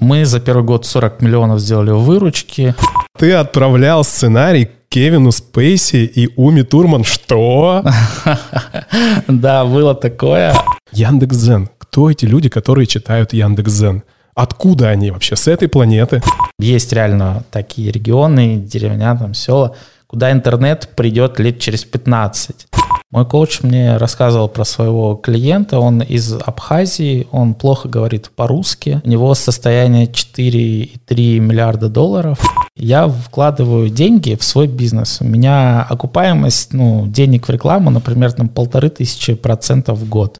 Мы за первый год 40 миллионов сделали выручки. Ты отправлял сценарий Кевину Спейси и Уми Турман. Что? Да, было такое. Яндекс.Зен. Кто эти люди, которые читают Яндекс.Зен? Откуда они вообще? С этой планеты? Есть реально такие регионы, деревня, там, села, куда интернет придет лет через 15. Мой коуч мне рассказывал про своего клиента, он из Абхазии, он плохо говорит по-русски, у него состояние 4,3 миллиарда долларов. Я вкладываю деньги в свой бизнес. У меня окупаемость ну, денег в рекламу, например, там полторы тысячи процентов в год.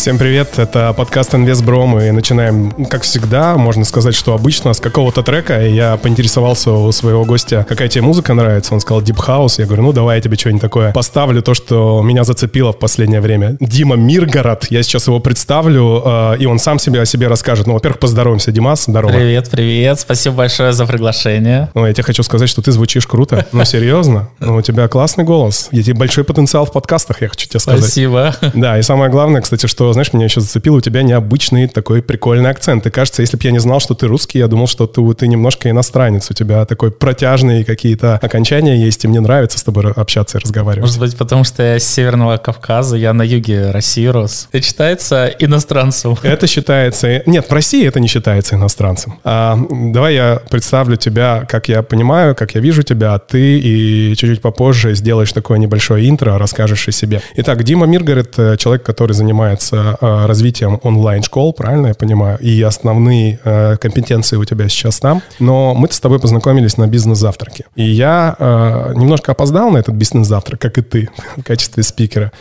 Всем привет, это подкаст «Инвестбро». Мы начинаем, как всегда, можно сказать, что обычно с какого-то трека. И я поинтересовался у своего гостя, какая тебе музыка нравится. Он сказал Deep House. Я говорю, ну давай я тебе что-нибудь такое поставлю, то, что меня зацепило в последнее время. Дима Миргород, я сейчас его представлю, э, и он сам себе о себе расскажет. Ну, во-первых, поздороваемся, Димас, здорово. Привет, привет, спасибо большое за приглашение. Ну, я тебе хочу сказать, что ты звучишь круто. Ну, серьезно, ну, у тебя классный голос. Я тебе большой потенциал в подкастах, я хочу тебе сказать. Спасибо. Да, и самое главное, кстати, что знаешь, меня еще зацепило, у тебя необычный такой прикольный акцент. И кажется, если бы я не знал, что ты русский, я думал, что ты, ты немножко иностранец. У тебя такой протяжный какие-то окончания есть, и мне нравится с тобой общаться и разговаривать. Может быть, потому что я с Северного Кавказа, я на юге России рос. Это считается иностранцем? Это считается... Нет, в России это не считается иностранцем. А, давай я представлю тебя, как я понимаю, как я вижу тебя, ты и чуть-чуть попозже сделаешь такое небольшое интро, расскажешь о себе. Итак, Дима Миргарет, э, человек, который занимается э, развитием онлайн-школ, правильно я понимаю? И основные э, компетенции у тебя сейчас там. Но мы с тобой познакомились на бизнес-завтраке. И я э, немножко опоздал на этот бизнес-завтрак, как и ты, в качестве спикера.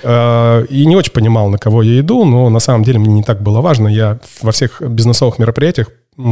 И не очень понимал, на кого я иду, но на самом деле мне не так было важно. Я во всех бизнесовых мероприятиях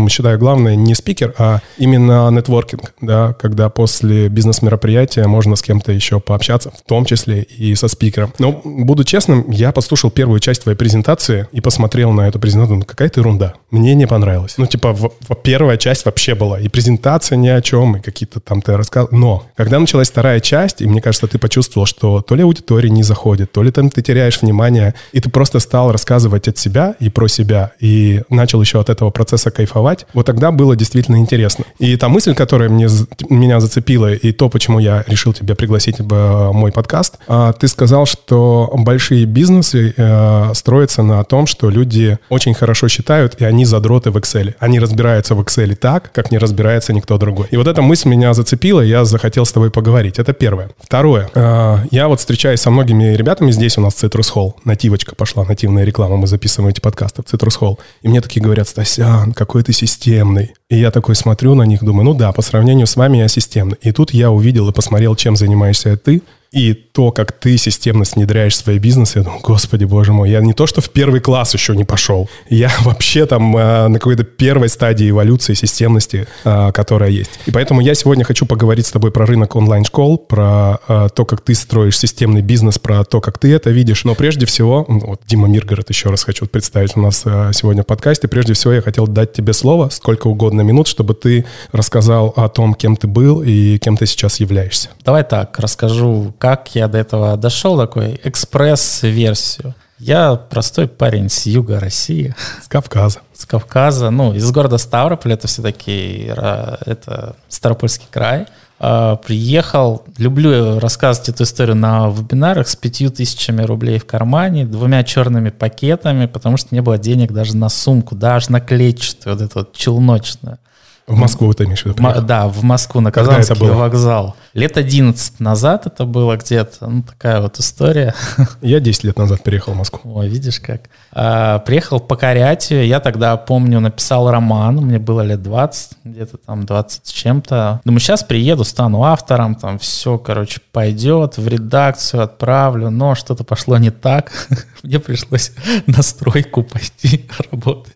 считаю, главное не спикер, а именно нетворкинг, да, когда после бизнес-мероприятия можно с кем-то еще пообщаться, в том числе и со спикером. Но, буду честным, я послушал первую часть твоей презентации и посмотрел на эту презентацию, ну, какая-то ерунда. Мне не понравилось. Ну, типа, в, в, первая часть вообще была, и презентация ни о чем, и какие-то там ты рассказал. Но, когда началась вторая часть, и мне кажется, ты почувствовал, что то ли аудитория не заходит, то ли там ты теряешь внимание, и ты просто стал рассказывать от себя и про себя, и начал еще от этого процесса кайфовать, кайфовать, вот тогда было действительно интересно. И та мысль, которая мне, меня зацепила, и то, почему я решил тебя пригласить в э, мой подкаст, а, ты сказал, что большие бизнесы э, строятся на том, что люди очень хорошо считают, и они задроты в Excel. Они разбираются в Excel так, как не разбирается никто другой. И вот эта мысль меня зацепила, я захотел с тобой поговорить. Это первое. Второе. Э, я вот встречаюсь со многими ребятами здесь у нас Citrus Hall. Нативочка пошла, нативная реклама. Мы записываем эти подкасты в Citrus Hall. И мне такие говорят, Стасян, какой ты системный. И я такой смотрю на них, думаю, ну да, по сравнению с вами я системный. И тут я увидел и посмотрел, чем занимаешься ты, и то, как ты системно внедряешь свои бизнесы, я думаю, господи, боже мой, я не то, что в первый класс еще не пошел, я вообще там э, на какой-то первой стадии эволюции системности, э, которая есть. И поэтому я сегодня хочу поговорить с тобой про рынок онлайн-школ, про э, то, как ты строишь системный бизнес, про то, как ты это видишь. Но прежде всего, вот Дима Миргород еще раз хочу представить у нас э, сегодня в подкасте. Прежде всего, я хотел дать тебе слово, сколько угодно минут, чтобы ты рассказал о том, кем ты был и кем ты сейчас являешься. Давай так, расскажу, как я до этого дошел, такой экспресс-версию. Я простой парень с юга России. С Кавказа. С Кавказа, ну, из города Ставрополь, это все-таки это Ставропольский край. А, приехал, люблю рассказывать эту историю на вебинарах с пятью тысячами рублей в кармане, двумя черными пакетами, потому что не было денег даже на сумку, даже на клетчатую, вот эту вот челночную. В Москву ты имеешь в виду? М- да, в Москву, на Когда Казанский вокзал. Лет 11 назад это было где-то, ну, такая вот история. Я 10 лет назад переехал в Москву. Ой, видишь как. А, приехал покорять ее. Я тогда, помню, написал роман. Мне было лет 20, где-то там 20 с чем-то. Думаю, сейчас приеду, стану автором, там все, короче, пойдет, в редакцию отправлю. Но что-то пошло не так. Мне пришлось на стройку пойти работать.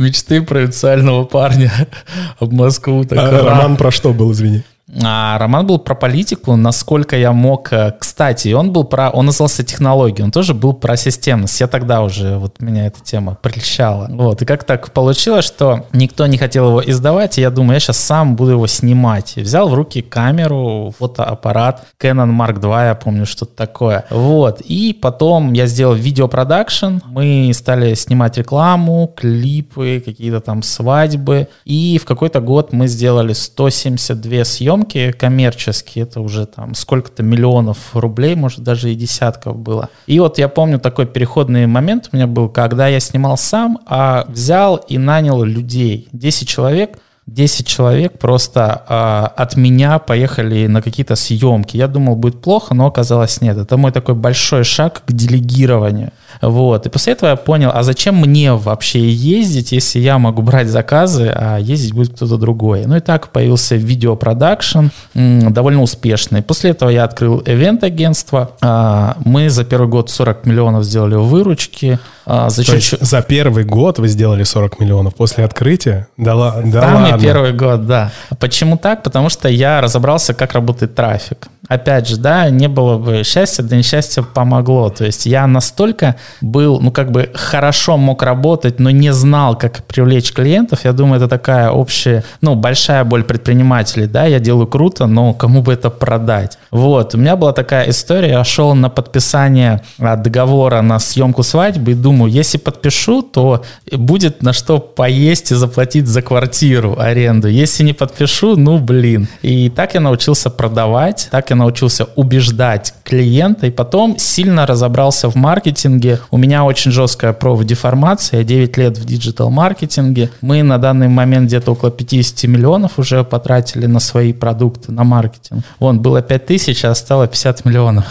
Мечты провинциального парня об Москву. Так А роман про что был, извини? А роман был про политику, насколько я мог. Э, кстати, он был про, он назывался технологии, он тоже был про системность. Я тогда уже, вот меня эта тема прельщала. Вот, и как так получилось, что никто не хотел его издавать, и я думаю, я сейчас сам буду его снимать. И взял в руки камеру, фотоаппарат, Canon Mark II, я помню, что-то такое. Вот, и потом я сделал видеопродакшн, мы стали снимать рекламу, клипы, какие-то там свадьбы, и в какой-то год мы сделали 172 съемки коммерческие, это уже там сколько-то миллионов рублей, может даже и десятков было. И вот я помню такой переходный момент у меня был, когда я снимал сам, а взял и нанял людей, 10 человек, 10 человек просто э, от меня поехали на какие-то съемки. Я думал, будет плохо, но оказалось нет. Это мой такой большой шаг к делегированию. Вот. И после этого я понял, а зачем мне вообще ездить, если я могу брать заказы, а ездить будет кто-то другой. Ну и так появился видеопродакшн, довольно успешный. После этого я открыл ивент-агентство. А, мы за первый год 40 миллионов сделали выручки. А, за, То чуть-чуть... есть за первый год вы сделали 40 миллионов после открытия? Да, да Самый ладно. первый год, да. Почему так? Потому что я разобрался, как работает трафик опять же, да, не было бы счастья, да несчастье помогло. То есть я настолько был, ну, как бы хорошо мог работать, но не знал, как привлечь клиентов. Я думаю, это такая общая, ну, большая боль предпринимателей, да, я делаю круто, но кому бы это продать? Вот, у меня была такая история, я шел на подписание а, договора на съемку свадьбы и думаю, если подпишу, то будет на что поесть и заплатить за квартиру, аренду. Если не подпишу, ну, блин. И так я научился продавать, так я научился убеждать клиента, и потом сильно разобрался в маркетинге. У меня очень жесткая профдеформация, я 9 лет в диджитал-маркетинге. Мы на данный момент где-то около 50 миллионов уже потратили на свои продукты, на маркетинг. Вон, было 5 тысяч, а стало 50 миллионов.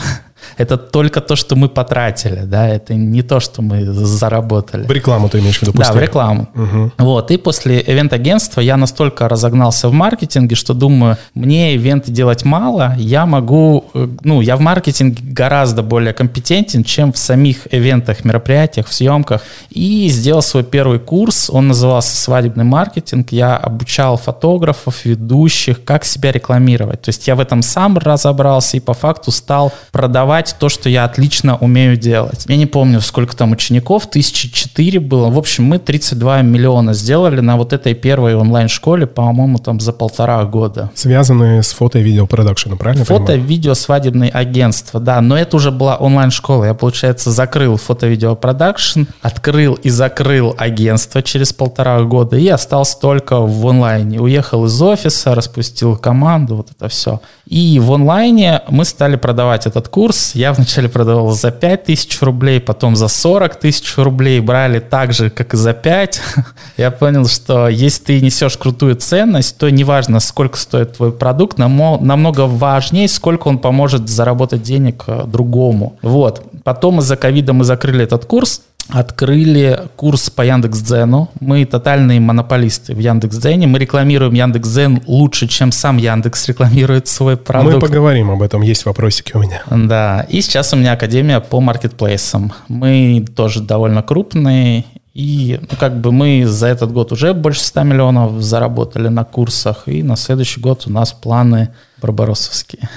Это только то, что мы потратили, да, это не то, что мы заработали. В рекламу ты имеешь в виду? После? Да, в рекламу. Угу. Вот, и после ивент-агентства я настолько разогнался в маркетинге, что думаю, мне ивенты делать мало, я могу, э, ну, я в маркетинге гораздо более компетентен, чем в самих ивентах, мероприятиях, в съемках, и сделал свой первый курс, он назывался «Свадебный маркетинг», я обучал фотографов, ведущих, как себя рекламировать, то есть я в этом сам разобрался и по факту стал продавать продавать то, что я отлично умею делать. Я не помню, сколько там учеников, тысячи четыре было. В общем, мы 32 миллиона сделали на вот этой первой онлайн-школе, по-моему, там за полтора года. Связанные с фото- и видеопродакшеном, правильно Фото-видео свадебное агентство, да. Но это уже была онлайн-школа. Я, получается, закрыл фото-видеопродакшн, открыл и закрыл агентство через полтора года и остался только в онлайне. Уехал из офиса, распустил команду, вот это все. И в онлайне мы стали продавать этот курс. Я вначале продавал за 5 тысяч рублей, потом за 40 тысяч рублей. Брали так же, как и за 5. Я понял, что если ты несешь крутую ценность, то неважно, сколько стоит твой продукт, намного важнее, сколько он поможет заработать денег э, другому. Вот. Потом из-за ковида мы закрыли этот курс, открыли курс по Яндекс.Дзену. Мы тотальные монополисты в Яндекс.Дзене. Мы рекламируем Яндекс.Дзен лучше, чем сам Яндекс рекламирует свой продукт. Мы поговорим об этом, есть вопросики у меня. Да, и сейчас у меня академия по маркетплейсам. Мы тоже довольно крупные, и ну, как бы мы за этот год уже больше 100 миллионов заработали на курсах, и на следующий год у нас планы барбаросовские.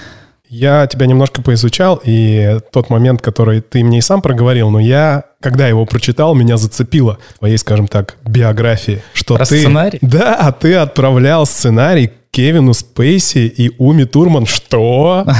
Я тебя немножко поизучал, и тот момент, который ты мне и сам проговорил, но я, когда его прочитал, меня зацепило твоей, скажем так, биографии, что Про ты... сценарий? Да, ты отправлял сценарий Кевину Спейси и Уми Турман. Что?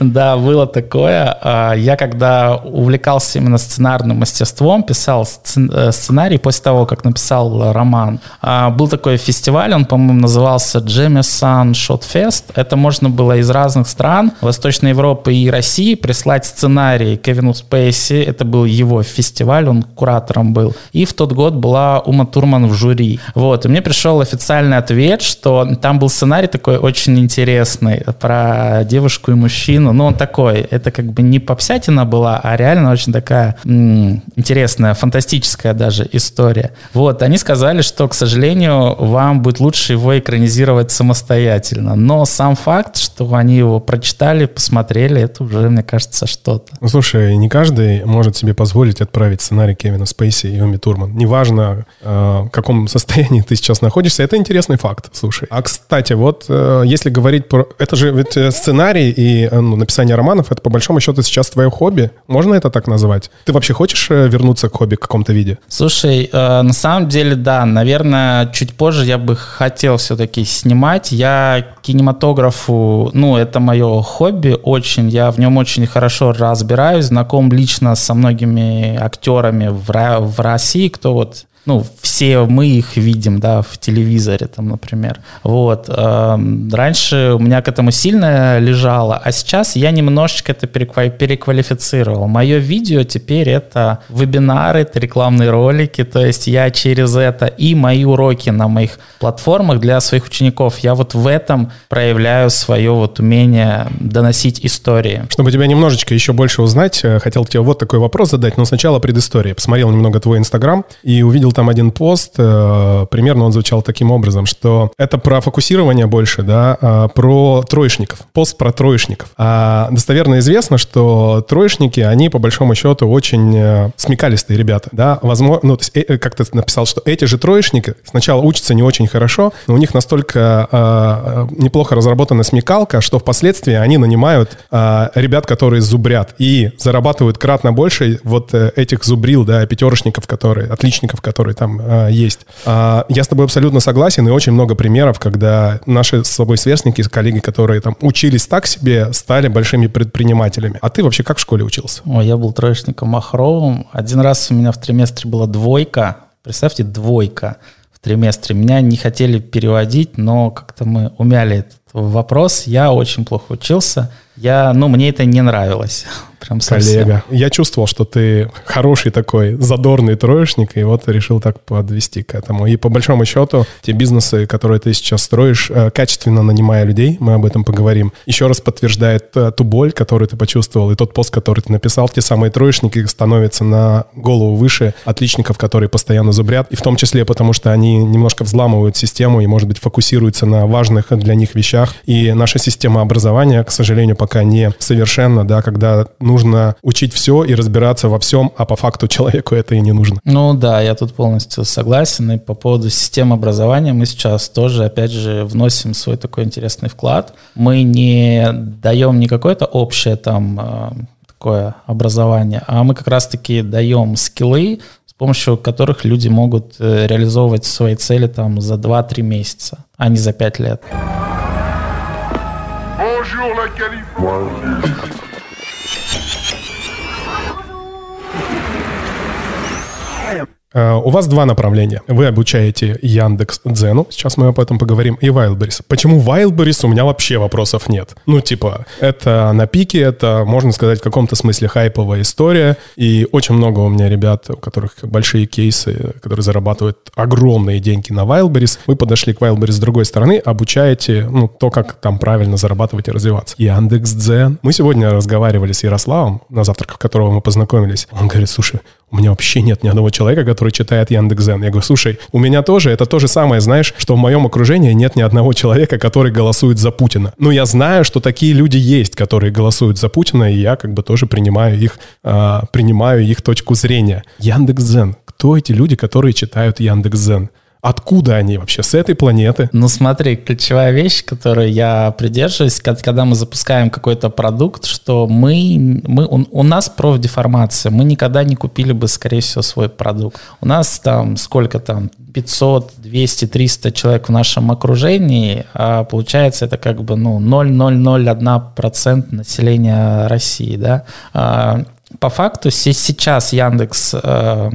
Да, было такое. А, я когда увлекался именно сценарным мастерством, писал э, сценарий после того, как написал роман. А, был такой фестиваль, он, по-моему, назывался Shot Fest. Это можно было из разных стран, Восточной Европы и России, прислать сценарий Кевину Спейси. Это был его фестиваль, он куратором был. И в тот год была Ума Турман в жюри. Вот, и мне пришел официальный ответ, что там был сценарий такой очень интересный про девушку и мужчину. Ну, он такой, это как бы не попсятина была, а реально очень такая м- интересная, фантастическая даже история. Вот, они сказали, что, к сожалению, вам будет лучше его экранизировать самостоятельно. Но сам факт, что они его прочитали, посмотрели, это уже, мне кажется, что-то. Ну, слушай, не каждый может себе позволить отправить сценарий Кевина Спейси и Уми Турман. Неважно, э, в каком состоянии ты сейчас находишься, это интересный факт, слушай. Слушай, а кстати, вот э, если говорить про... Это же ведь э, сценарий и э, ну, написание романов, это по большому счету сейчас твое хобби. Можно это так назвать? Ты вообще хочешь вернуться к хобби в каком-то виде? Слушай, на самом деле, да. Наверное, чуть позже я бы хотел все-таки снимать. Я кинематографу, ну, это мое хобби очень. Я в нем очень хорошо разбираюсь, знаком лично со многими актерами в, в России, кто вот ну, все мы их видим, да, в телевизоре, там, например. Вот. Эм, раньше у меня к этому сильно лежало, а сейчас я немножечко это переквалифицировал. Мое видео теперь это вебинары, это рекламные ролики, то есть я через это и мои уроки на моих платформах для своих учеников, я вот в этом проявляю свое вот умение доносить истории. Чтобы тебя немножечко еще больше узнать, э, хотел тебе вот такой вопрос задать, но сначала предыстория. Посмотрел немного твой Инстаграм и увидел там один пост, э, примерно он звучал таким образом, что это про фокусирование больше, да, а, про троечников, пост про троечников. А достоверно известно, что троечники, они по большому счету очень э, смекалистые ребята, да, возможно, ну, то есть, э, как ты написал, что эти же троечники сначала учатся не очень хорошо, но у них настолько неплохо разработана смекалка, что впоследствии они нанимают ребят, которые зубрят и зарабатывают кратно больше вот этих зубрил, да, пятерочников, которые, отличников, которые которые там э, есть. Э, я с тобой абсолютно согласен, и очень много примеров, когда наши с собой сверстники, коллеги, которые там учились так себе, стали большими предпринимателями. А ты вообще как в школе учился? Ой, я был троечником Махровым. Один раз у меня в триместре была двойка. Представьте, двойка в триместре. Меня не хотели переводить, но как-то мы умяли этот вопрос. Я очень плохо учился. Я, ну, мне это не нравилось. Прям совсем. Коллега. Я чувствовал, что ты хороший такой задорный троечник, и вот решил так подвести к этому. И по большому счету, те бизнесы, которые ты сейчас строишь, э, качественно нанимая людей, мы об этом поговорим, еще раз подтверждает э, ту боль, которую ты почувствовал, и тот пост, который ты написал. Те самые троечники становятся на голову выше отличников, которые постоянно зубрят, и в том числе потому, что они немножко взламывают систему и, может быть, фокусируются на важных для них вещах. И наша система образования, к сожалению, пока не совершенна, да, когда нужно учить все и разбираться во всем, а по факту человеку это и не нужно. Ну да, я тут полностью согласен. И по поводу системы образования мы сейчас тоже, опять же, вносим свой такой интересный вклад. Мы не даем не какое-то общее там э, такое образование, а мы как раз-таки даем скиллы, с помощью которых люди могут э, реализовывать свои цели там за 2-3 месяца, а не за 5 лет. La Californie. У вас два направления. Вы обучаете Яндекс Дзену, сейчас мы об этом поговорим, и Wildberries. Почему Wildberries у меня вообще вопросов нет? Ну, типа, это на пике, это, можно сказать, в каком-то смысле хайповая история, и очень много у меня ребят, у которых большие кейсы, которые зарабатывают огромные деньги на Wildberries. Вы подошли к Wildberries с другой стороны, обучаете, ну, то, как там правильно зарабатывать и развиваться. Яндекс Дзен. Мы сегодня разговаривали с Ярославом, на завтраках которого мы познакомились. Он говорит, слушай, у меня вообще нет ни одного человека, который читает Яндекс.Зен. Я говорю, слушай, у меня тоже это то же самое, знаешь, что в моем окружении нет ни одного человека, который голосует за Путина. Но я знаю, что такие люди есть, которые голосуют за Путина, и я как бы тоже принимаю их, э, принимаю их точку зрения. Яндекс.Зен. Кто эти люди, которые читают Яндекс.Зен? Откуда они вообще? С этой планеты? Ну смотри, ключевая вещь, которую я придерживаюсь, когда мы запускаем какой-то продукт, что мы, мы у, у нас профдеформация, мы никогда не купили бы, скорее всего, свой продукт. У нас там сколько там, 500, 200, 300 человек в нашем окружении, а получается это как бы ну 0,001% населения России, да. А, по факту сейчас Яндекс э,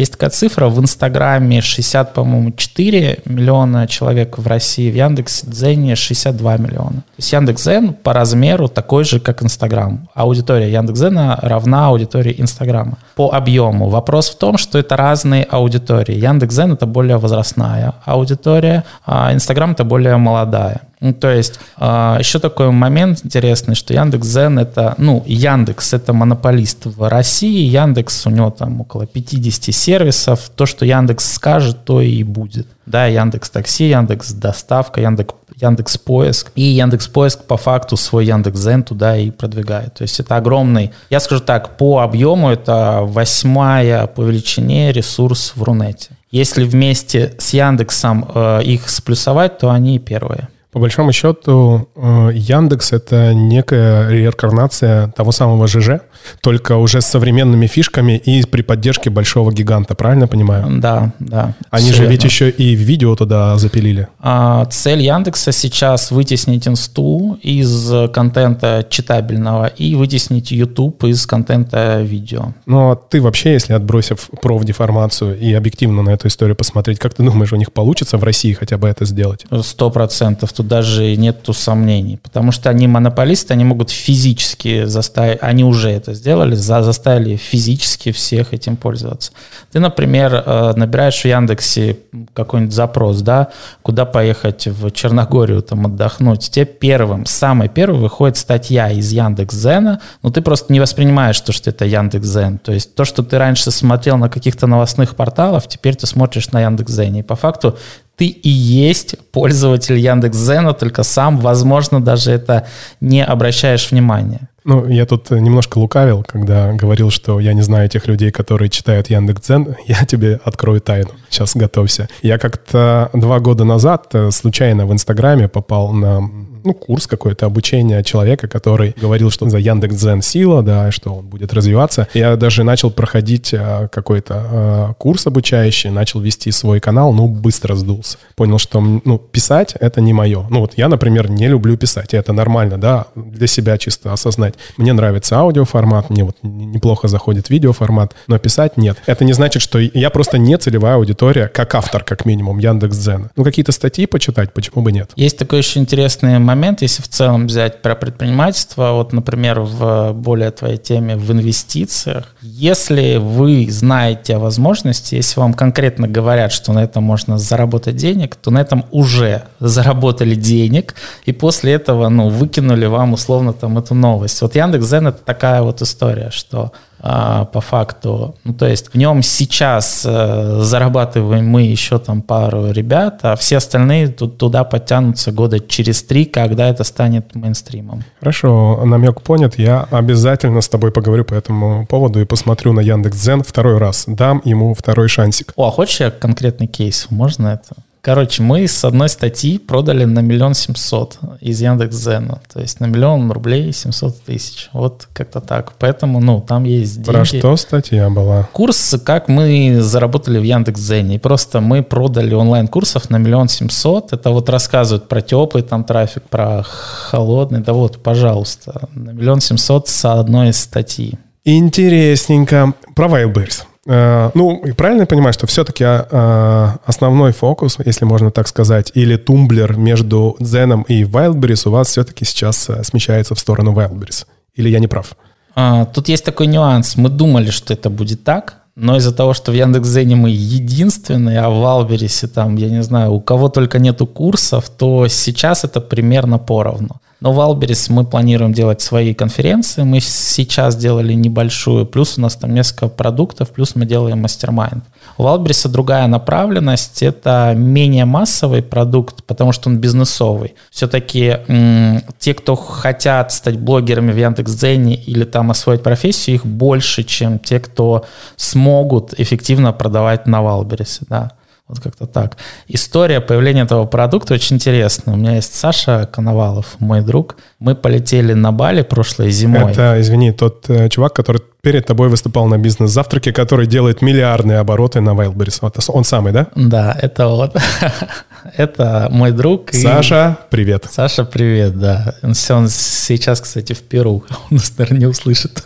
есть такая цифра, в Инстаграме 60, по-моему, 4 миллиона человек в России, в Яндекс.Дзене 62 миллиона. То есть Яндекс.Дзен по размеру такой же, как Инстаграм. Аудитория Яндекс.Дзена равна аудитории Инстаграма. По объему. Вопрос в том, что это разные аудитории. Яндекс.Дзен — это более возрастная аудитория, а Инстаграм — это более молодая. Ну, то есть э, еще такой момент интересный, что Яндекс.Зен это, ну, Яндекс это монополист в России, Яндекс у него там около 50 сервисов, то, что Яндекс скажет, то и будет. Да, Яндекс Такси, Яндекс Доставка, Яндекс, Яндекс Поиск. И Яндекс Поиск по факту свой Яндекс.Зен туда и продвигает. То есть это огромный, я скажу так, по объему это восьмая по величине ресурс в Рунете. Если вместе с Яндексом э, их сплюсовать, то они первые. По большому счету, э, Яндекс — это некая реинкарнация того самого ЖЖ, только уже с современными фишками и при поддержке большого гиганта, правильно понимаю? Да, да. Они же ведь еще и видео туда запилили. А, цель Яндекса сейчас вытеснить инсту из контента читабельного и вытеснить YouTube из контента видео. Ну, а ты вообще, если отбросив профдеформацию и объективно на эту историю посмотреть, как ты думаешь, у них получится в России хотя бы это сделать? Сто процентов. Тут даже нету сомнений. Потому что они монополисты, они могут физически заставить, они уже это сделали, за, заставили физически всех этим пользоваться. Ты, например, э, набираешь в Яндексе какой-нибудь запрос, да, куда поехать в Черногорию там отдохнуть. Тебе первым, самый первый выходит статья из Яндекс.Зена, но ты просто не воспринимаешь то, что это Яндекс.Зен. То есть то, что ты раньше смотрел на каких-то новостных порталах, теперь ты смотришь на Яндекс.Зене. И по факту ты и есть пользователь Яндекс.Зена, только сам, возможно, даже это не обращаешь внимания. Ну, я тут немножко лукавил, когда говорил, что я не знаю тех людей, которые читают Яндекс.Дзен. Я тебе открою тайну. Сейчас готовься. Я как-то два года назад э, случайно в Инстаграме попал на ну, курс какой-то обучения человека, который говорил, что за Яндекс.Дзен сила, да, что он будет развиваться. Я даже начал проходить э, какой-то э, курс обучающий, начал вести свой канал, ну, быстро сдулся. Понял, что, ну, писать — это не мое. Ну, вот я, например, не люблю писать, и это нормально, да, для себя чисто осознать. Мне нравится аудиоформат, мне вот неплохо заходит видеоформат, но писать нет. Это не значит, что я просто не целевая аудитория, как автор, как минимум, Яндекс.Дзена. Ну, какие-то статьи почитать, почему бы нет? Есть такой очень интересный момент, момент, если в целом взять про предпринимательство, вот, например, в более твоей теме в инвестициях, если вы знаете о возможности, если вам конкретно говорят, что на этом можно заработать денег, то на этом уже заработали денег, и после этого, ну, выкинули вам условно там эту новость. Вот Яндекс.Зен — это такая вот история, что по факту. Ну, то есть в нем сейчас э, зарабатываем мы еще там пару ребят, а все остальные тут, туда подтянутся года через три, когда это станет мейнстримом. Хорошо, намек понят. Я обязательно с тобой поговорю по этому поводу и посмотрю на Яндекс.Дзен второй раз. Дам ему второй шансик. О, а хочешь я конкретный кейс? Можно это? Короче, мы с одной статьи продали на миллион семьсот из Яндекс.Зена. То есть на миллион рублей 700 тысяч. Вот как-то так. Поэтому, ну, там есть деньги. Про что статья была? Курс, как мы заработали в Яндекс.Зене. И просто мы продали онлайн-курсов на миллион семьсот. Это вот рассказывают про теплый там трафик, про холодный. Да вот, пожалуйста, на миллион семьсот с одной статьи. Интересненько. Про Wildberries. Э, ну, правильно я понимаю, что все-таки э, основной фокус, если можно так сказать, или тумблер между Zen и Wildberries у вас все-таки сейчас э, смещается в сторону Wildberries? Или я не прав? А, тут есть такой нюанс. Мы думали, что это будет так, но из-за того, что в Яндекс.Зене мы единственные, а в Валберисе там, я не знаю, у кого только нету курсов, то сейчас это примерно поровну. Но в Альберис мы планируем делать свои конференции. Мы сейчас делали небольшую, плюс у нас там несколько продуктов, плюс мы делаем мастер-майнд. У Альбериса другая направленность, это менее массовый продукт, потому что он бизнесовый. Все-таки м- те, кто хотят стать блогерами в Яндекс.Дзене или там освоить профессию, их больше, чем те, кто смогут эффективно продавать на Валберисе. Да. Вот как-то так. История появления этого продукта очень интересная. У меня есть Саша Коновалов, мой друг. Мы полетели на Бали прошлой зимой. Это, извини, тот э, чувак, который перед тобой выступал на бизнес-завтраке, который делает миллиардные обороты на Wildberries. Вот он самый, да? Да, это вот. это мой друг. Саша, и... привет. Саша, привет, да. Он, он сейчас, кстати, в Перу. Он нас, наверное, не услышит.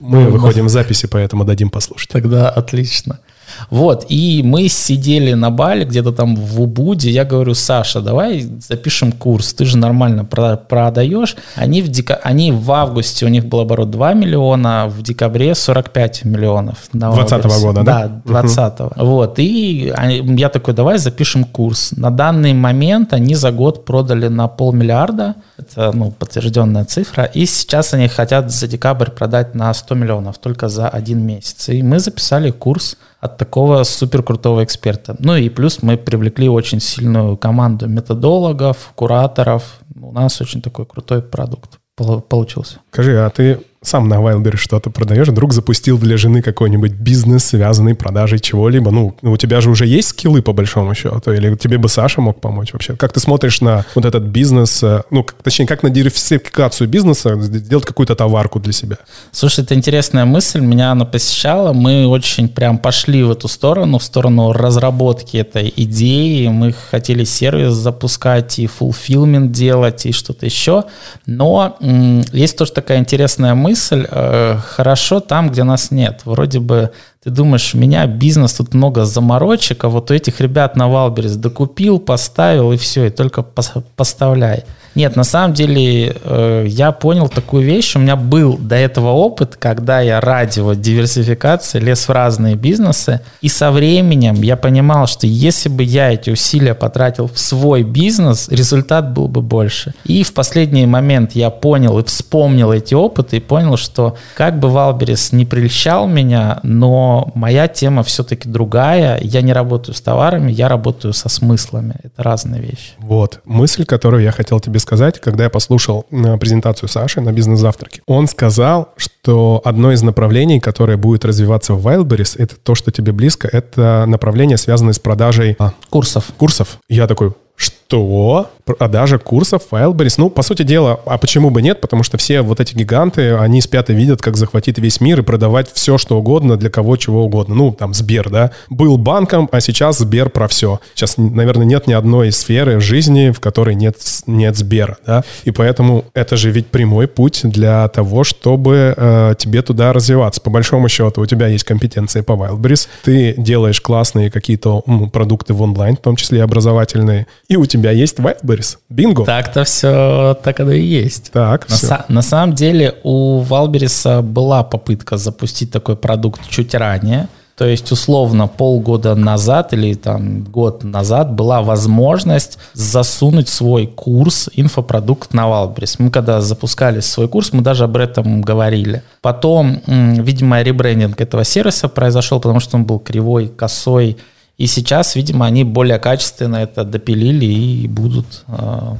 Мы выходим в записи, поэтому дадим послушать. Тогда отлично. Вот, и мы сидели на бале где-то там в Убуде, я говорю, Саша, давай запишем курс, ты же нормально продаешь. Они в, дека... они в августе, у них был оборот 2 миллиона, в декабре 45 миллионов. 20 -го года, да? Да, 20 -го. Угу. Вот, и я такой, давай запишем курс. На данный момент они за год продали на полмиллиарда, это ну, подтвержденная цифра, и сейчас они хотят за декабрь продать на 100 миллионов, только за один месяц. И мы записали курс от такого супер крутого эксперта. Ну и плюс мы привлекли очень сильную команду методологов, кураторов. У нас очень такой крутой продукт получился. Скажи, а ты сам на Wildberries что-то продаешь, вдруг запустил для жены какой-нибудь бизнес, связанный продажей чего-либо. Ну, у тебя же уже есть скиллы, по большому счету, или тебе бы Саша мог помочь вообще? Как ты смотришь на вот этот бизнес, э, ну, точнее, как на диверсификацию бизнеса, сделать какую-то товарку для себя? Слушай, это интересная мысль, меня она посещала. Мы очень прям пошли в эту сторону, в сторону разработки этой идеи. Мы хотели сервис запускать и fulfillment делать, и что-то еще. Но м- есть тоже такая интересная мысль. Э, хорошо там, где нас нет. Вроде бы ты думаешь, у меня бизнес, тут много заморочек, а вот у этих ребят на Wildberries докупил, поставил и все, и только поставляй. Нет, на самом деле э, я понял такую вещь. У меня был до этого опыт, когда я ради вот диверсификации лез в разные бизнесы. И со временем я понимал, что если бы я эти усилия потратил в свой бизнес, результат был бы больше. И в последний момент я понял и вспомнил эти опыты и понял, что как бы Wildberries не прельщал меня, но моя тема все-таки другая. Я не работаю с товарами, я работаю со смыслами. Это разные вещи. Вот. Мысль, которую я хотел тебе сказать, когда я послушал э, презентацию Саши на бизнес-завтраке. Он сказал, что одно из направлений, которое будет развиваться в Wildberries, это то, что тебе близко, это направление, связанное с продажей... А, курсов. Курсов. Я такой, что? Продажа курсов Wildberries? Ну, по сути дела, а почему бы нет? Потому что все вот эти гиганты, они спят и видят, как захватить весь мир и продавать все, что угодно, для кого чего угодно. Ну, там, Сбер, да? Был банком, а сейчас Сбер про все. Сейчас, наверное, нет ни одной сферы жизни, в которой нет, нет Сбера, да? И поэтому это же ведь прямой путь для того, чтобы э, тебе туда развиваться. По большому счету, у тебя есть компетенции по Wildberries, ты делаешь классные какие-то ну, продукты в онлайн, в том числе и образовательные, и у тебя есть Wildberries. Бинго. Так-то все, так оно и есть. Так, на, са- на самом деле у Wildberries была попытка запустить такой продукт чуть ранее. То есть, условно, полгода назад или там год назад была возможность засунуть свой курс, инфопродукт на Валбрис. Мы когда запускали свой курс, мы даже об этом говорили. Потом, видимо, ребрендинг этого сервиса произошел, потому что он был кривой, косой, и сейчас, видимо, они более качественно это допилили и будут э,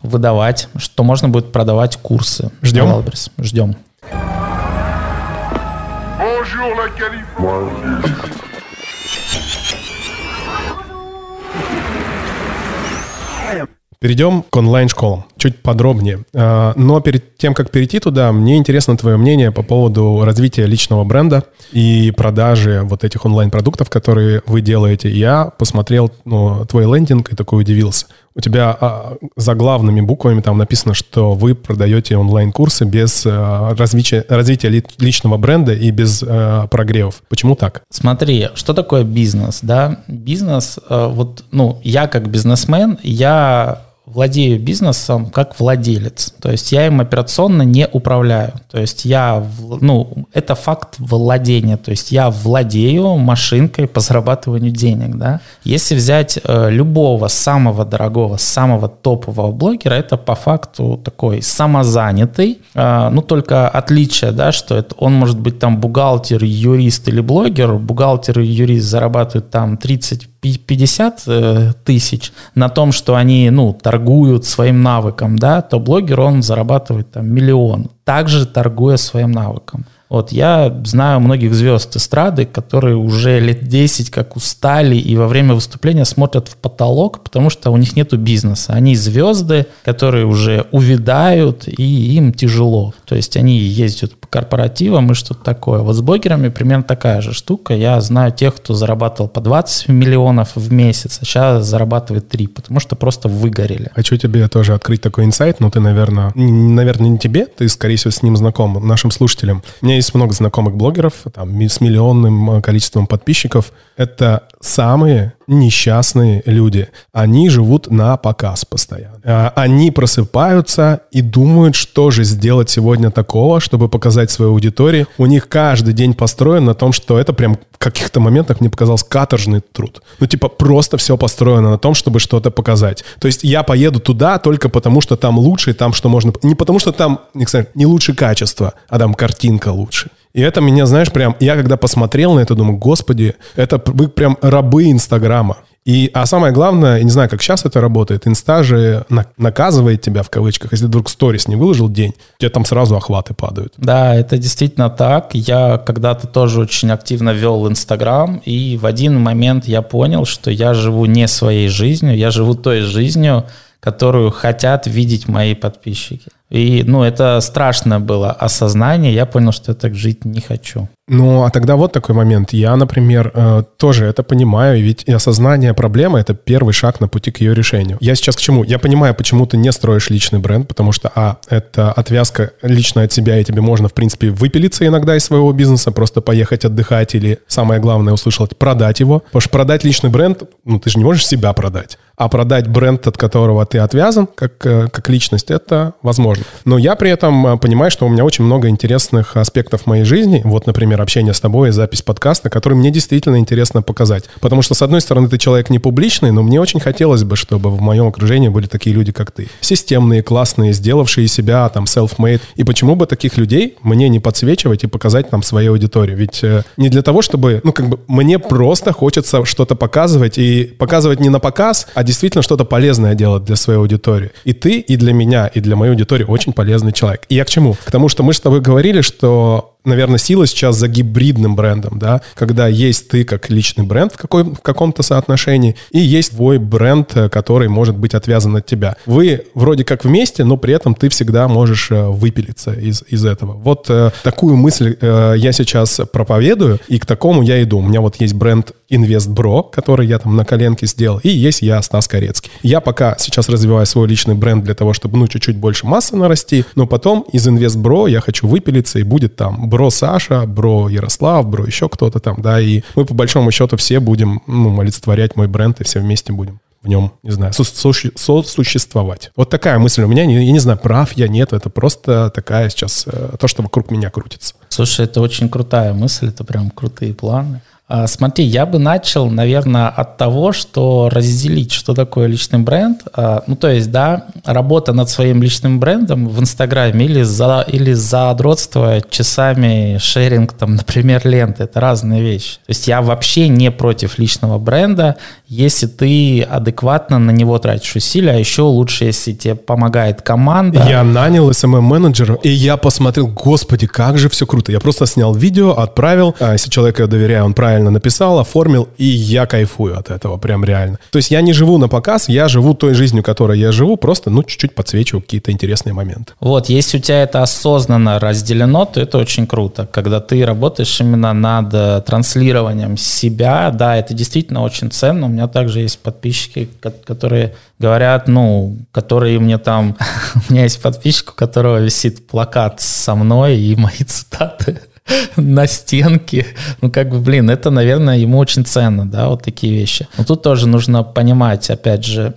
выдавать, что можно будет продавать курсы. Ждем. Ждем. Перейдем к онлайн-школам чуть подробнее. А, но перед тем, как перейти туда, мне интересно твое мнение по поводу развития личного бренда и продажи вот этих онлайн-продуктов, которые вы делаете. Я посмотрел ну, твой лендинг и такой удивился. У тебя а, за главными буквами там написано, что вы продаете онлайн-курсы без а, развития, развития личного бренда и без прогревов. Почему так? Смотри, что такое бизнес, да? Бизнес, вот, ну, я как бизнесмен, я владею бизнесом как владелец. То есть я им операционно не управляю. То есть я, ну, это факт владения. То есть я владею машинкой по зарабатыванию денег, да. Если взять э, любого самого дорогого, самого топового блогера, это по факту такой самозанятый. Э, ну, только отличие, да, что это он может быть там бухгалтер, юрист или блогер. Бухгалтер и юрист зарабатывают там 30 50 э, тысяч на том, что они, ну, торгуют своим навыком, да, то блогер, он зарабатывает там миллион, также торгуя своим навыком. Вот я знаю многих звезд эстрады, которые уже лет 10 как устали и во время выступления смотрят в потолок, потому что у них нету бизнеса. Они звезды, которые уже увядают, и им тяжело. То есть они ездят по корпоративам и что-то такое. Вот с блогерами примерно такая же штука. Я знаю тех, кто зарабатывал по 20 миллионов в месяц, а сейчас зарабатывает 3, потому что просто выгорели. Хочу тебе тоже открыть такой инсайт, но ты, наверное, наверное, не тебе, ты, скорее всего, с ним знаком, нашим слушателям. У есть много знакомых блогеров, там, с миллионным э, количеством подписчиков. Это самые несчастные люди. Они живут на показ постоянно. А, они просыпаются и думают, что же сделать сегодня такого, чтобы показать своей аудитории. У них каждый день построен на том, что это прям в каких-то моментах мне показалось каторжный труд. Ну, типа, просто все построено на том, чтобы что-то показать. То есть я поеду туда только потому, что там лучше, и там что можно... Не потому, что там, не, не лучше качество, а там картинка лучше. И это меня, знаешь, прям, я когда посмотрел на это, думаю, господи, это вы прям рабы Инстаграма. И, а самое главное, я не знаю, как сейчас это работает, инста же на, наказывает тебя в кавычках, если вдруг сторис не выложил день, тебе там сразу охваты падают. Да, это действительно так. Я когда-то тоже очень активно вел Инстаграм, и в один момент я понял, что я живу не своей жизнью, я живу той жизнью, которую хотят видеть мои подписчики. И, ну, это страшное было осознание. Я понял, что я так жить не хочу. Ну, а тогда вот такой момент. Я, например, э, тоже это понимаю, ведь осознание проблемы — это первый шаг на пути к ее решению. Я сейчас к чему? Я понимаю, почему ты не строишь личный бренд, потому что, а, это отвязка лично от себя, и тебе можно, в принципе, выпилиться иногда из своего бизнеса, просто поехать отдыхать или, самое главное, услышал, продать его. Потому что продать личный бренд, ну, ты же не можешь себя продать. А продать бренд, от которого ты отвязан, как, э, как личность, это возможно. Но я при этом э, понимаю, что у меня очень много интересных аспектов моей жизни. Вот, например, общение с тобой, запись подкаста, который мне действительно интересно показать. Потому что, с одной стороны, ты человек не публичный, но мне очень хотелось бы, чтобы в моем окружении были такие люди, как ты. Системные, классные, сделавшие себя, там, self-made. И почему бы таких людей мне не подсвечивать и показать нам своей аудитории? Ведь э, не для того, чтобы, ну, как бы, мне просто хочется что-то показывать. И показывать не на показ, а действительно что-то полезное делать для своей аудитории. И ты, и для меня, и для моей аудитории очень полезный человек. И я к чему? К тому, что мы с тобой говорили, что наверное, сила сейчас за гибридным брендом, да, когда есть ты как личный бренд в, какой, в каком-то соотношении, и есть твой бренд, э, который может быть отвязан от тебя. Вы вроде как вместе, но при этом ты всегда можешь э, выпилиться из, из этого. Вот э, такую мысль э, я сейчас проповедую, и к такому я иду. У меня вот есть бренд InvestBro, который я там на коленке сделал, и есть я, Стас Корецкий. Я пока сейчас развиваю свой личный бренд для того, чтобы, ну, чуть-чуть больше массы нарасти, но потом из InvestBro я хочу выпилиться, и будет там бро Саша, бро Ярослав, бро еще кто-то там, да, и мы по большому счету все будем, ну, олицетворять мой бренд, и все вместе будем в нем, не знаю, сосуществовать. Вот такая мысль у меня. Я не знаю, прав я, нет. Это просто такая сейчас, э, то, что вокруг меня крутится. Слушай, это очень крутая мысль, это прям крутые планы. А, смотри, я бы начал, наверное, от того, что разделить, что такое личный бренд. А, ну, то есть, да, работа над своим личным брендом в Инстаграме или за, или задротство часами шеринг, там, например, ленты. Это разные вещи. То есть я вообще не против личного бренда, если ты адекватно на него тратишь усилия, а еще лучше, если тебе помогает команда. Я нанял SMM-менеджера, и я посмотрел, господи, как же все круто. Я просто снял видео, отправил. А если человеку я доверяю, он правильно правильно написал, оформил, и я кайфую от этого, прям реально. То есть я не живу на показ, я живу той жизнью, которой я живу, просто, ну, чуть-чуть подсвечиваю какие-то интересные моменты. Вот, если у тебя это осознанно разделено, то это очень круто. Когда ты работаешь именно над э, транслированием себя, да, это действительно очень ценно. У меня также есть подписчики, которые говорят, ну, которые мне там... У меня есть подписчик, у которого висит плакат со мной и мои цитаты. на стенке. Ну, как бы, блин, это, наверное, ему очень ценно, да, вот такие вещи. Но тут тоже нужно понимать, опять же,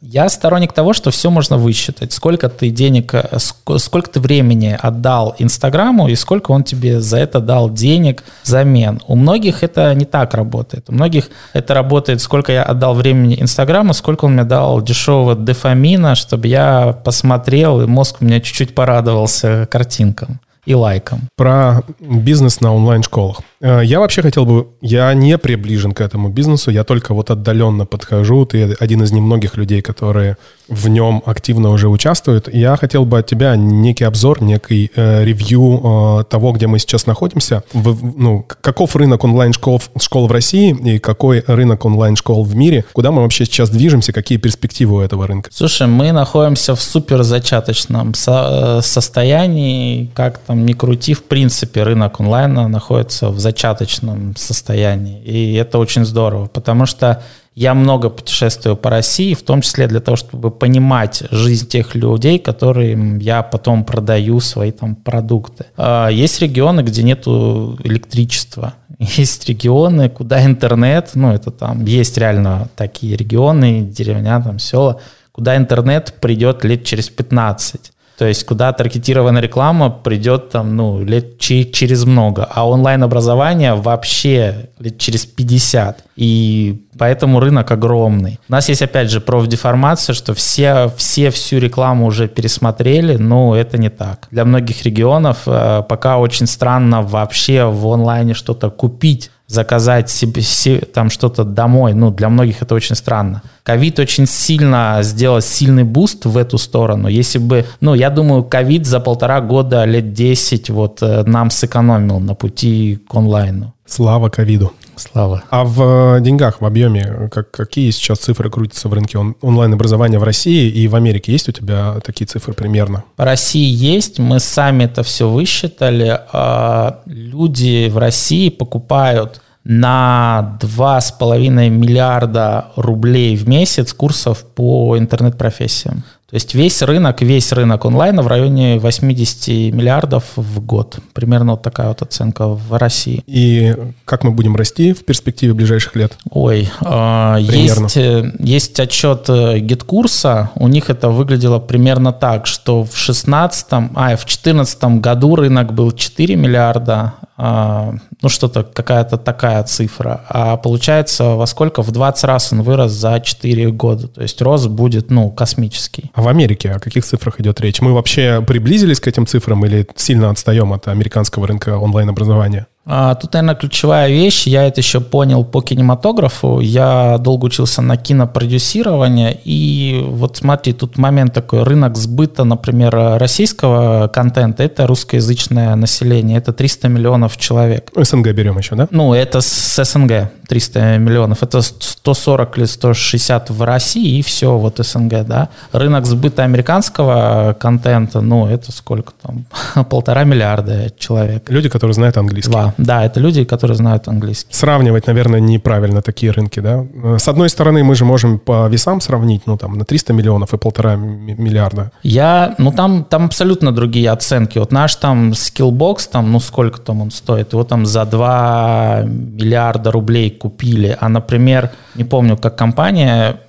я сторонник того, что все можно высчитать. Сколько ты денег, э, сколько ты времени отдал Инстаграму и сколько он тебе за это дал денег взамен. У многих это не так работает. У многих это работает, сколько я отдал времени Инстаграму, сколько он мне дал дешевого дофамина, чтобы я посмотрел, и мозг у меня чуть-чуть порадовался картинкам и лайком. Про бизнес на онлайн-школах. Э, я вообще хотел бы, я не приближен к этому бизнесу, я только вот отдаленно подхожу, ты один из немногих людей, которые в нем активно уже участвуют. Я хотел бы от тебя некий обзор, некий э, ревью э, того, где мы сейчас находимся. В, ну, каков рынок онлайн-школ школ в России и какой рынок онлайн-школ в мире? Куда мы вообще сейчас движемся? Какие перспективы у этого рынка? Слушай, мы находимся в супер зачаточном со- э, состоянии. Как там ни крути, в принципе, рынок онлайна находится в зачаточном состоянии. И это очень здорово, потому что я много путешествую по России, в том числе для того, чтобы понимать жизнь тех людей, которым я потом продаю свои там продукты. А, есть регионы, где нету электричества. Есть регионы, куда интернет, ну это там, есть реально такие регионы, деревня, там села, куда интернет придет лет через 15. То есть куда таргетированная реклама придет там, ну, лет через много, а онлайн-образование вообще лет через 50. И поэтому рынок огромный. У нас есть, опять же, профдеформация, что все, все всю рекламу уже пересмотрели, но это не так. Для многих регионов э, пока очень странно вообще в онлайне что-то купить заказать себе, себе там что-то домой. Ну, для многих это очень странно. Ковид очень сильно сделал сильный boost в эту сторону. Если бы, ну, я думаю, ковид за полтора года, лет 10 вот э, нам сэкономил на пути к онлайну. Слава ковиду. Слава. А в э, деньгах, в объеме, как, какие сейчас цифры крутятся в рынке он, онлайн-образования в России и в Америке? Есть у тебя такие цифры примерно? По России есть, мы сами это все высчитали. А, люди в России покупают на 2,5 миллиарда рублей в месяц курсов по интернет-профессиям. То есть весь рынок, весь рынок онлайна в районе 80 миллиардов в год. Примерно вот такая вот оценка в России. И как мы будем расти в перспективе ближайших лет? Ой, э, есть, э, есть отчет э, GetCourse а. У них это выглядело примерно так, что в 16 а, в 14 году рынок был 4 миллиарда, а, ну что-то, какая-то такая цифра. А получается, во сколько? В 20 раз он вырос за 4 года. То есть рост будет, ну, космический. А в Америке о каких цифрах идет речь? Мы вообще приблизились к этим цифрам или сильно отстаем от американского рынка онлайн-образования? А, тут, наверное, ключевая вещь, я это еще понял по кинематографу, я долго учился на кинопродюсирование, и вот смотри, тут момент такой, рынок сбыта, например, российского контента, это русскоязычное население, это 300 миллионов человек. СНГ берем еще, да? Ну, это с СНГ 300 миллионов, это 140 или 160 в России, и все, вот СНГ, да. Рынок сбыта американского контента, ну, это сколько там, полтора миллиарда человек. Люди, которые знают английский. Два. Да, это люди, которые знают английский. Сравнивать, наверное, неправильно такие рынки, да? С одной стороны, мы же можем по весам сравнить, ну, там, на 300 миллионов и полтора миллиарда. Я, ну, там, там абсолютно другие оценки. Вот наш там Skillbox, там, ну, сколько там он стоит? Его там за 2 миллиарда рублей купили. А, например, не помню, как компания,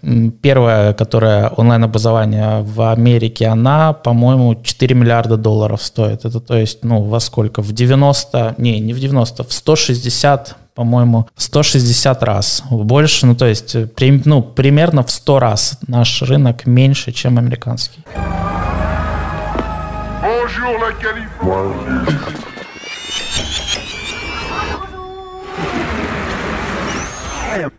первая, которая онлайн-образование в Америке, она, по-моему, 4 миллиарда долларов стоит. Это, то есть, ну, во сколько? В 90, не, не в 90, 90, в 160 по-моему, в 160 раз больше, ну то есть ну, примерно в 100 раз наш рынок меньше, чем американский. Bonjour,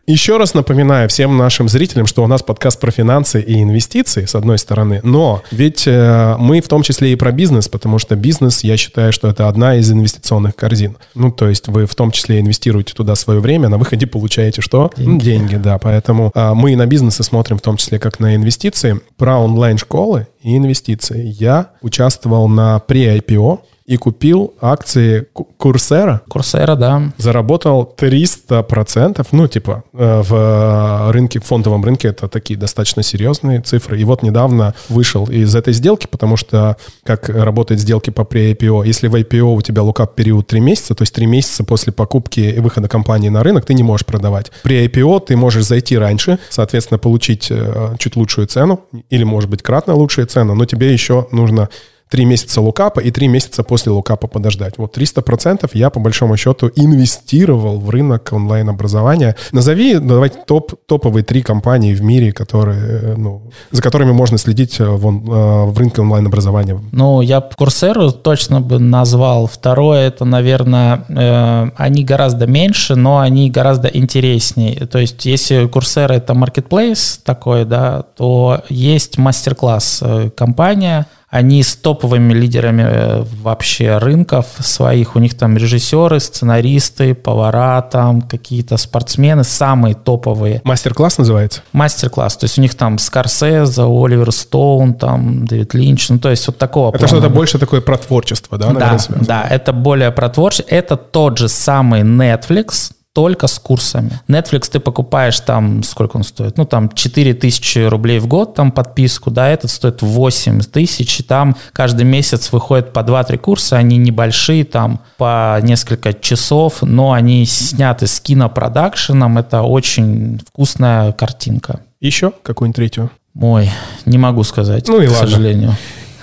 Еще раз напоминаю всем нашим зрителям, что у нас подкаст про финансы и инвестиции, с одной стороны, но ведь э, мы в том числе и про бизнес, потому что бизнес, я считаю, что это одна из инвестиционных корзин. Ну, то есть вы в том числе инвестируете туда свое время, на выходе получаете что? Деньги. Деньги, да. Поэтому э, мы на бизнесы смотрим в том числе как на инвестиции. Про онлайн-школы и инвестиции. Я участвовал на pre-IPO и купил акции Курсера. Курсера, да. Заработал 300%. Ну, типа, э, в рынке, в фондовом рынке это такие достаточно серьезные цифры. И вот недавно вышел из этой сделки, потому что как работают сделки по pre-IPO. Если в IPO у тебя лукап период 3 месяца, то есть 3 месяца после покупки и выхода компании на рынок ты не можешь продавать. При IPO ты можешь зайти раньше, соответственно, получить э, чуть лучшую цену или, может быть, кратно лучшую цену, но тебе еще нужно три месяца лукапа и три месяца после лукапа подождать. Вот 300% я, по большому счету, инвестировал в рынок онлайн-образования. Назови, давайте, топ, топовые три компании в мире, которые, ну, за которыми можно следить в, э, в рынке онлайн-образования. Ну, я Курсеру точно бы назвал. Второе, это, наверное, э, они гораздо меньше, но они гораздо интереснее. То есть, если Курсера это marketplace такой, да, то есть мастер-класс э, компания, они с топовыми лидерами э, вообще рынков своих. У них там режиссеры, сценаристы, повара, там какие-то спортсмены, самые топовые. Мастер-класс называется? Мастер-класс. То есть у них там Скорсезе, Оливер Стоун, там Дэвид Линч. Ну, то есть вот такого. Это что-то больше такое про творчество, да? Да, да, это более про творчество. Это тот же самый Netflix, только с курсами. Netflix ты покупаешь там, сколько он стоит? Ну, там 4 тысячи рублей в год, там подписку, да, этот стоит 8 тысяч, и там каждый месяц выходит по 2-3 курса, они небольшие, там по несколько часов, но они сняты с кинопродакшеном, это очень вкусная картинка. Еще какую-нибудь третью? Ой, не могу сказать, ну и к ладно. сожалению.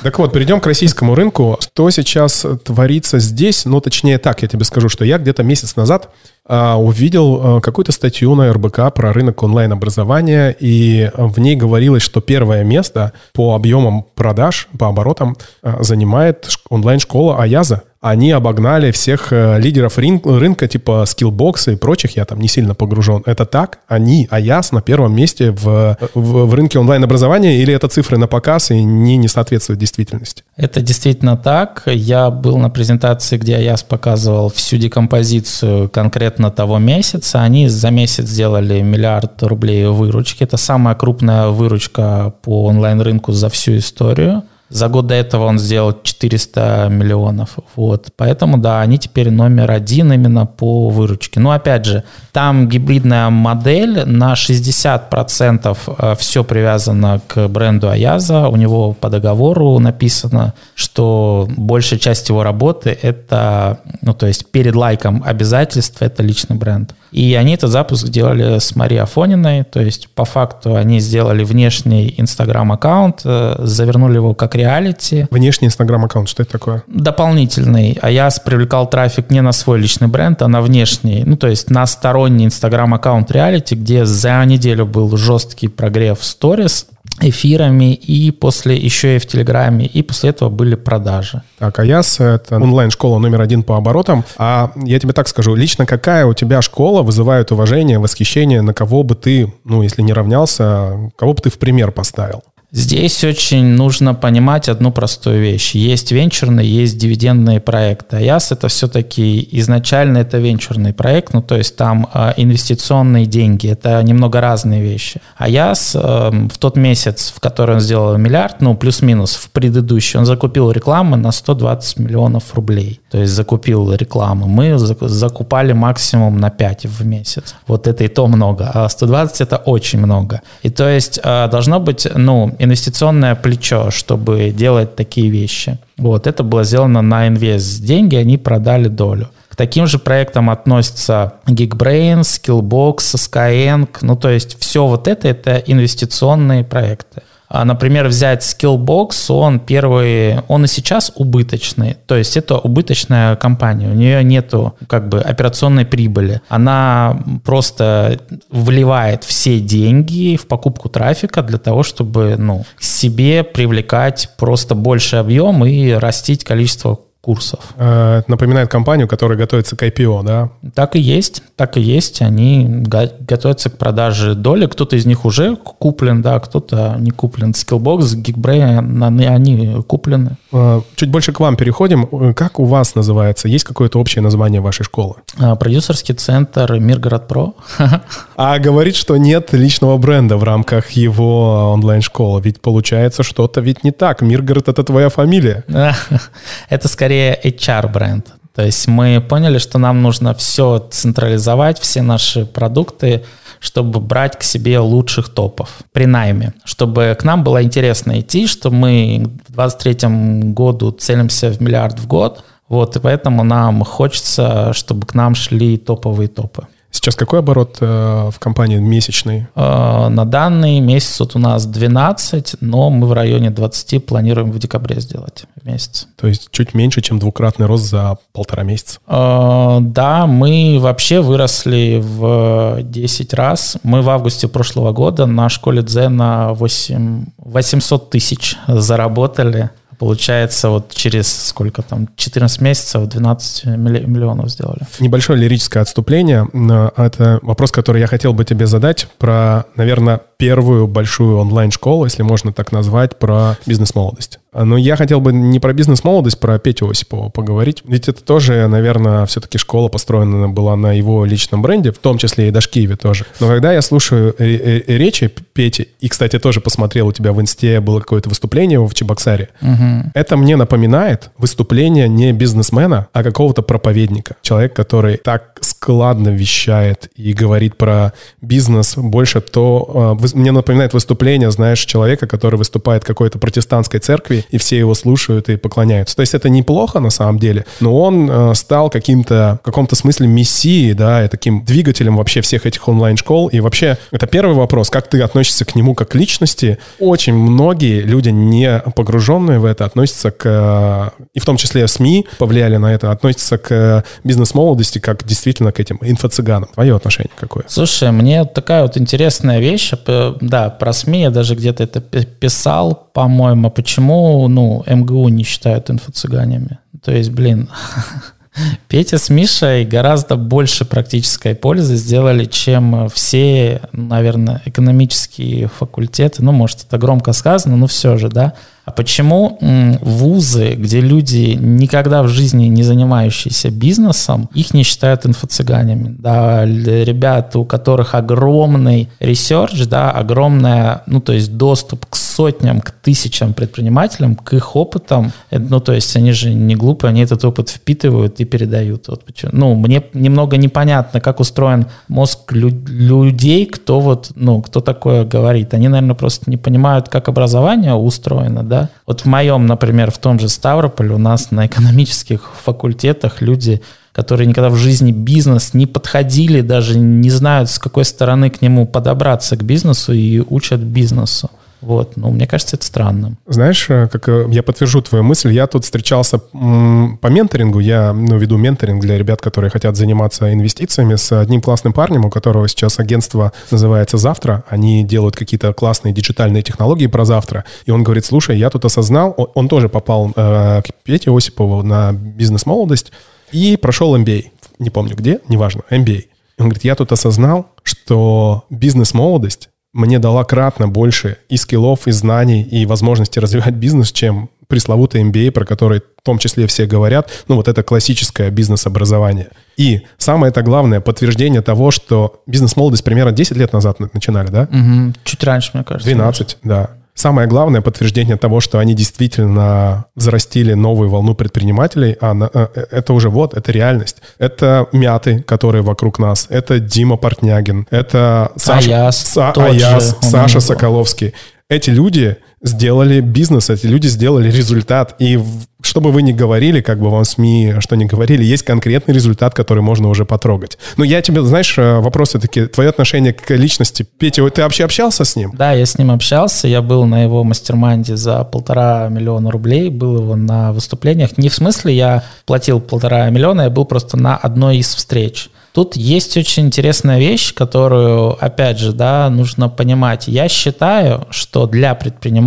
Так вот, перейдем к российскому рынку. Что сейчас творится здесь? Ну, точнее так, я тебе скажу, что я где-то месяц назад увидел а, какую-то статью на РБК про рынок онлайн-образования, и в ней говорилось, что первое место по объемам продаж, по оборотам занимает онлайн-школа Аяза они обогнали всех э, лидеров рын- рынка, типа Skillbox и прочих, я там не сильно погружен. Это так? Они, а я на первом месте в, в, в рынке онлайн-образования или это цифры на показ и не, не соответствуют действительности? Это действительно так. Я был на презентации, где Аяс показывал всю декомпозицию конкретно того месяца. Они за месяц сделали миллиард рублей выручки. Это самая крупная выручка по онлайн-рынку за всю историю. За год до этого он сделал 400 миллионов. Вот. Поэтому, да, они теперь номер один именно по выручке. Но, опять же, там гибридная модель, на 60% э, все привязано к бренду Аяза. У него по договору написано, что большая часть его работы – это, ну, то есть перед лайком обязательств – это личный бренд. И они этот запуск делали с Марией Афониной, то есть по факту они сделали внешний Инстаграм-аккаунт, э, завернули его как реалити. Внешний Инстаграм-аккаунт, что это такое? Дополнительный. А я привлекал трафик не на свой личный бренд, а на внешний, ну то есть на сторонний Инстаграм-аккаунт реалити, где за неделю был жесткий прогрев сторис, эфирами, и после еще и в Телеграме, и после этого были продажи. Так, Аяс — это онлайн-школа номер один по оборотам. А я тебе так скажу, лично какая у тебя школа вызывает уважение, восхищение, на кого бы ты, ну, если не равнялся, кого бы ты в пример поставил? Здесь очень нужно понимать одну простую вещь. Есть венчурные, есть дивидендные проекты. АЯС это все-таки изначально это венчурный проект, ну то есть там э, инвестиционные деньги, это немного разные вещи. АЯС э, в тот месяц, в который он сделал миллиард, ну плюс-минус в предыдущий, он закупил рекламы на 120 миллионов рублей. То есть закупил рекламу. Мы закупали максимум на 5 в месяц. Вот это и то много. А 120 это очень много. И то есть э, должно быть, ну, инвестиционное плечо, чтобы делать такие вещи. Вот, это было сделано на инвест. Деньги они продали долю. К таким же проектам относятся Geekbrains, Skillbox, Skyeng. Ну, то есть все вот это, это инвестиционные проекты. А, например, взять Skillbox, он первый, он и сейчас убыточный, то есть это убыточная компания, у нее нету как бы операционной прибыли, она просто вливает все деньги в покупку трафика для того, чтобы ну, себе привлекать просто больше объем и растить количество курсов. Э, это напоминает компанию, которая готовится к IPO, да? Так и есть, так и есть. Они готовятся к продаже доли. Кто-то из них уже куплен, да, кто-то не куплен. Skillbox, Geekbrain, они куплены. Э, чуть больше к вам переходим. Как у вас называется? Есть какое-то общее название вашей школы? Э, продюсерский центр Миргород Про. А говорит, что нет личного бренда в рамках его онлайн-школы. Ведь получается что-то ведь не так. Миргород — это твоя фамилия. Это скорее скорее HR-бренд. То есть мы поняли, что нам нужно все централизовать, все наши продукты, чтобы брать к себе лучших топов при найме, чтобы к нам было интересно идти, что мы в 2023 году целимся в миллиард в год, вот, и поэтому нам хочется, чтобы к нам шли топовые топы. Сейчас какой оборот э, в компании месячный? Э, на данный месяц вот у нас 12, но мы в районе 20 планируем в декабре сделать в месяц. То есть чуть меньше, чем двукратный рост за полтора месяца? Э, да, мы вообще выросли в 10 раз. Мы в августе прошлого года на школе Дзен на 8, 800 тысяч заработали. Получается, вот через сколько там, 14 месяцев 12 миллионов сделали. Небольшое лирическое отступление. Это вопрос, который я хотел бы тебе задать про, наверное, первую большую онлайн-школу, если можно так назвать, про бизнес-молодость. Но я хотел бы не про бизнес-молодость, про Петю Осипова поговорить. Ведь это тоже, наверное, все-таки школа построена была на его личном бренде, в том числе и Дашкиеве тоже. Но когда я слушаю речи Пети, и, кстати, тоже посмотрел у тебя в инсте было какое-то выступление в Чебоксаре, угу. это мне напоминает выступление не бизнесмена, а какого-то проповедника. Человек, который так складно вещает и говорит про бизнес, больше то... Вы мне напоминает выступление, знаешь, человека, который выступает в какой-то протестантской церкви, и все его слушают и поклоняются. То есть это неплохо на самом деле, но он э, стал каким-то, в каком-то смысле мессией, да, и таким двигателем вообще всех этих онлайн-школ. И вообще, это первый вопрос, как ты относишься к нему как личности. Очень многие люди, не погруженные в это, относятся к, э, и в том числе СМИ повлияли на это, относятся к бизнес-молодости как действительно к этим инфо-цыганам. Твое отношение какое? Слушай, мне такая вот интересная вещь, да, про СМИ я даже где-то это писал, по-моему, почему, ну, МГУ не считают инфо-цыганями. То есть, блин, Петя с Мишей гораздо больше практической пользы сделали, чем все, наверное, экономические факультеты. Ну, может, это громко сказано, но все же, да. А почему вузы, где люди, никогда в жизни не занимающиеся бизнесом, их не считают инфо-цыганями? Да, ребята, у которых огромный research, да, огромная, ну, то есть доступ к сотням, к тысячам предпринимателям, к их опытам. Э, ну, то есть они же не глупые, они этот опыт впитывают и передают. Вот почему. Ну, мне немного непонятно, как устроен мозг лю- людей, кто вот, ну, кто такое говорит. Они, наверное, просто не понимают, как образование устроено, да, да. Вот в моем, например, в том же Ставрополе у нас на экономических факультетах люди, которые никогда в жизни бизнес не подходили, даже не знают, с какой стороны к нему подобраться к бизнесу и учат бизнесу. Вот, ну, мне кажется, это странным. Знаешь, э, как э, я подтвержу твою мысль, я тут встречался по менторингу, я ну, веду менторинг для ребят, которые хотят заниматься инвестициями с одним классным парнем, у которого сейчас агентство называется «Завтра», они делают какие-то классные диджитальные технологии про завтра, и он говорит, слушай, я тут осознал, он тоже попал э, к Пете Осипову на бизнес-молодость и прошел MBA, не помню где, неважно, MBA. Он говорит, я тут осознал, что бизнес-молодость мне дала кратно больше и скиллов, и знаний, и возможности развивать бизнес, чем пресловутый MBA, про который в том числе все говорят, ну вот это классическое бизнес-образование. И самое это главное подтверждение того, что бизнес-молодость примерно 10 лет назад начинали, да? Угу. Чуть раньше, мне кажется. 12, да. Самое главное подтверждение того, что они действительно взрастили новую волну предпринимателей, а э, э, это уже вот, это реальность. Это мяты, которые вокруг нас, это Дима Портнягин, это Саша, Аяс, Са, Аяс Саша Соколовский. Эти люди сделали бизнес, эти люди сделали результат. И что бы вы ни говорили, как бы вам СМИ что ни говорили, есть конкретный результат, который можно уже потрогать. Но я тебе, знаешь, э, вопросы такие, твое отношение к личности. Петя, ты вообще общался с ним? Да, я с ним общался, я был на его мастер-майнде за полтора миллиона рублей, был его на выступлениях. Не в смысле я платил полтора миллиона, я был просто на одной из встреч. Тут есть очень интересная вещь, которую, опять же, да, нужно понимать. Я считаю, что для предпринимателя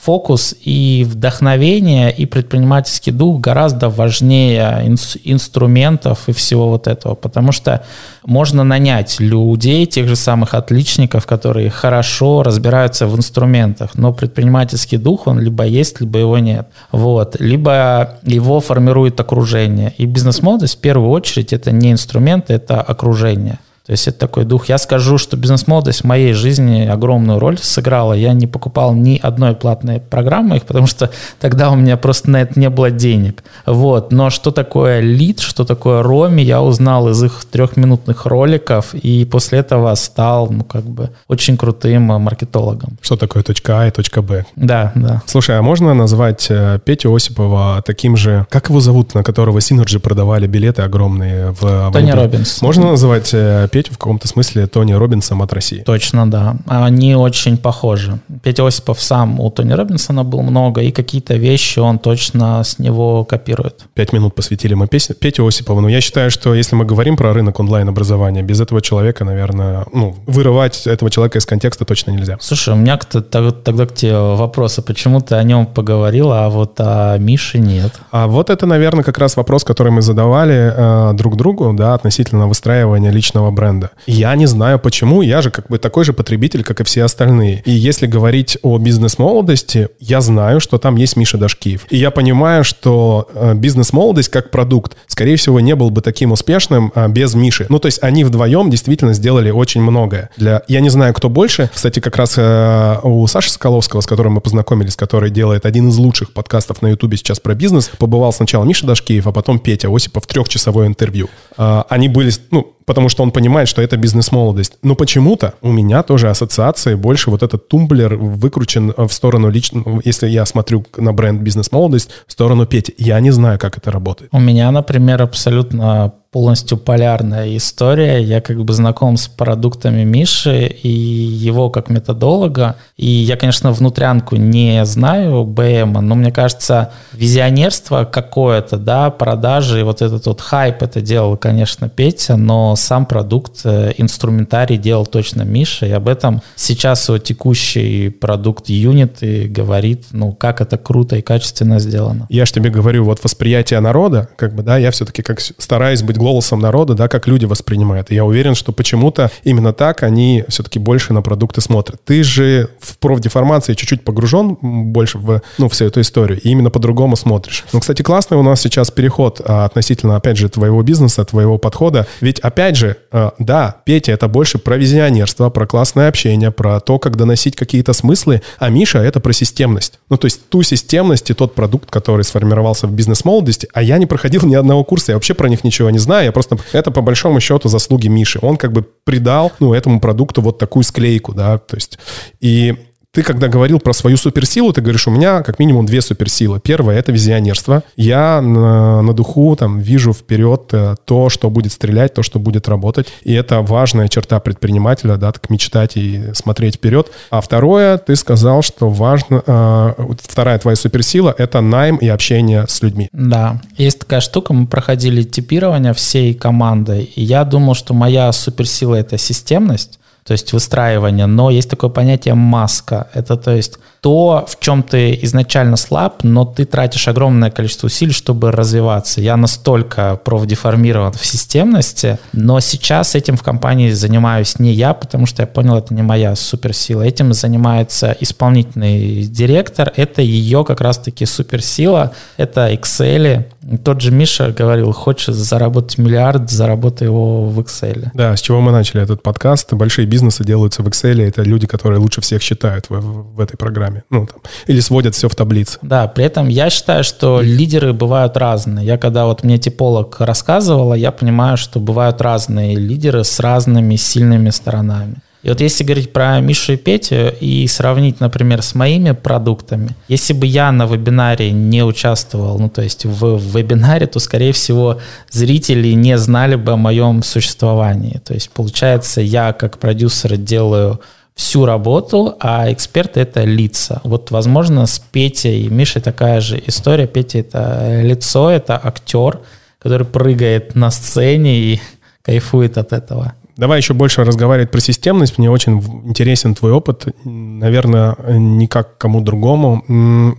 фокус и вдохновение, и предпринимательский дух гораздо важнее инс- инструментов и всего вот этого, потому что можно нанять людей, тех же самых отличников, которые хорошо разбираются в инструментах, но предпринимательский дух, он либо есть, либо его нет. Вот. Либо его формирует окружение. И бизнес-молодость в первую очередь это не инструмент, это окружение. То есть это такой дух. Я скажу, что бизнес-молодость в моей жизни огромную роль сыграла. Я не покупал ни одной платной программы, их, потому что тогда у меня просто на это не было денег. Вот. Но что такое лид, что такое Роми, я узнал из их трехминутных роликов, и после этого стал, ну, как бы, очень крутым маркетологом. Что такое точка А и точка Б? Да, да. Слушай, а можно назвать э, Петю Осипова таким же, как его зовут, на которого Synergy продавали билеты огромные в... Тони Робинс. Можно называть Петю в каком-то смысле Тони Робинсом от России. Точно, да. Они очень похожи. Петя Осипов сам у Тони Робинсона был много, и какие-то вещи он точно с него копирует. Пять минут посвятили мы песне Пете Осипову. Но я считаю, что если мы говорим про рынок онлайн-образования, без этого человека, наверное, ну, вырывать этого человека из контекста точно нельзя. Слушай, у меня тогда к тебе вопрос, а почему ты о нем поговорил, а вот о Мише нет? А вот это, наверное, как раз вопрос, который мы задавали э, друг другу, да, относительно выстраивания личного бренда бренда. Я не знаю почему, я же как бы такой же потребитель, как и все остальные. И если говорить о бизнес-молодости, я знаю, что там есть Миша Дашкиев. И я понимаю, что э, бизнес-молодость как продукт, скорее всего, не был бы таким успешным а, без Миши. Ну, то есть они вдвоем действительно сделали очень многое. Для... Я не знаю, кто больше. Кстати, как раз э, у Саши Соколовского, с которым мы познакомились, который делает один из лучших подкастов на Ютубе сейчас про бизнес, побывал сначала Миша Дашкиев, а потом Петя Осипов, трехчасовое интервью. Э, они были, ну, потому что он понимает, что это бизнес-молодость. Но почему-то у меня тоже ассоциации больше вот этот тумблер выкручен в сторону лично, если я смотрю на бренд бизнес-молодость, в сторону Пети. Я не знаю, как это работает. У меня, например, абсолютно полностью полярная история. Я как бы знаком с продуктами Миши и его как методолога. И я, конечно, внутрянку не знаю БМ, но мне кажется, визионерство какое-то, да, продажи, вот этот вот хайп это делал, конечно, Петя, но сам продукт, э, инструментарий делал точно Миша, и об этом сейчас его текущий продукт юнит и говорит, ну, как это круто и качественно сделано. Я же тебе говорю, вот восприятие народа, как бы, да, я все-таки как стараюсь быть голосом народа, да, как люди воспринимают. И я уверен, что почему-то именно так они все-таки больше на продукты смотрят. Ты же в профдеформации чуть-чуть погружен больше в, ну, всю эту историю, и именно по-другому смотришь. Ну, кстати, классный у нас сейчас переход а, относительно, опять же, твоего бизнеса, твоего подхода. Ведь, опять же, а, да, Петя, это больше про визионерство, про классное общение, про то, как доносить какие-то смыслы, а Миша — это про системность. Ну, то есть ту системность и тот продукт, который сформировался в бизнес-молодости, а я не проходил ни одного курса, я вообще про них ничего не знаю, я просто... Это по большому счету заслуги Миши. Он как бы придал, ну, этому продукту вот такую склейку, да, то есть... И ты, когда говорил про свою суперсилу, ты говоришь, у меня как минимум две суперсилы. Первое — это визионерство. Я на, на духу там вижу вперед э, то, что будет стрелять, то, что будет работать. И это важная черта предпринимателя, да, так мечтать и смотреть вперед. А второе, ты сказал, что важно... Э, вторая твоя суперсила — это найм и общение с людьми. Да. Есть такая штука, мы проходили типирование всей командой, и я думал, что моя суперсила — это системность, то есть выстраивание, но есть такое понятие маска. Это то есть то, в чем ты изначально слаб, но ты тратишь огромное количество усилий, чтобы развиваться. Я настолько профдеформирован в системности, но сейчас этим в компании занимаюсь не я, потому что я понял, это не моя суперсила. Этим занимается исполнительный директор, это ее как раз-таки суперсила, это Excel. Тот же Миша говорил, хочешь заработать миллиард, заработай его в Excel. Да, с чего мы начали этот подкаст. Большие бизнесы делаются в Excel, это люди, которые лучше всех считают в, в этой программе программе. Ну, там, или сводят все в таблицы. Да, при этом я считаю, что лидеры бывают разные. Я когда вот мне типолог рассказывала, я понимаю, что бывают разные лидеры с разными сильными сторонами. И вот если говорить про Мишу и Петю и сравнить, например, с моими продуктами, если бы я на вебинаре не участвовал, ну то есть в, в вебинаре, то, скорее всего, зрители не знали бы о моем существовании. То есть, получается, я как продюсер делаю всю работу, а эксперты — это лица. Вот, возможно, с Петей и Мишей такая же история. Петя — это лицо, это актер, который прыгает на сцене и кайфует от этого. Давай еще больше разговаривать про системность. Мне очень интересен твой опыт. Наверное, не как кому другому.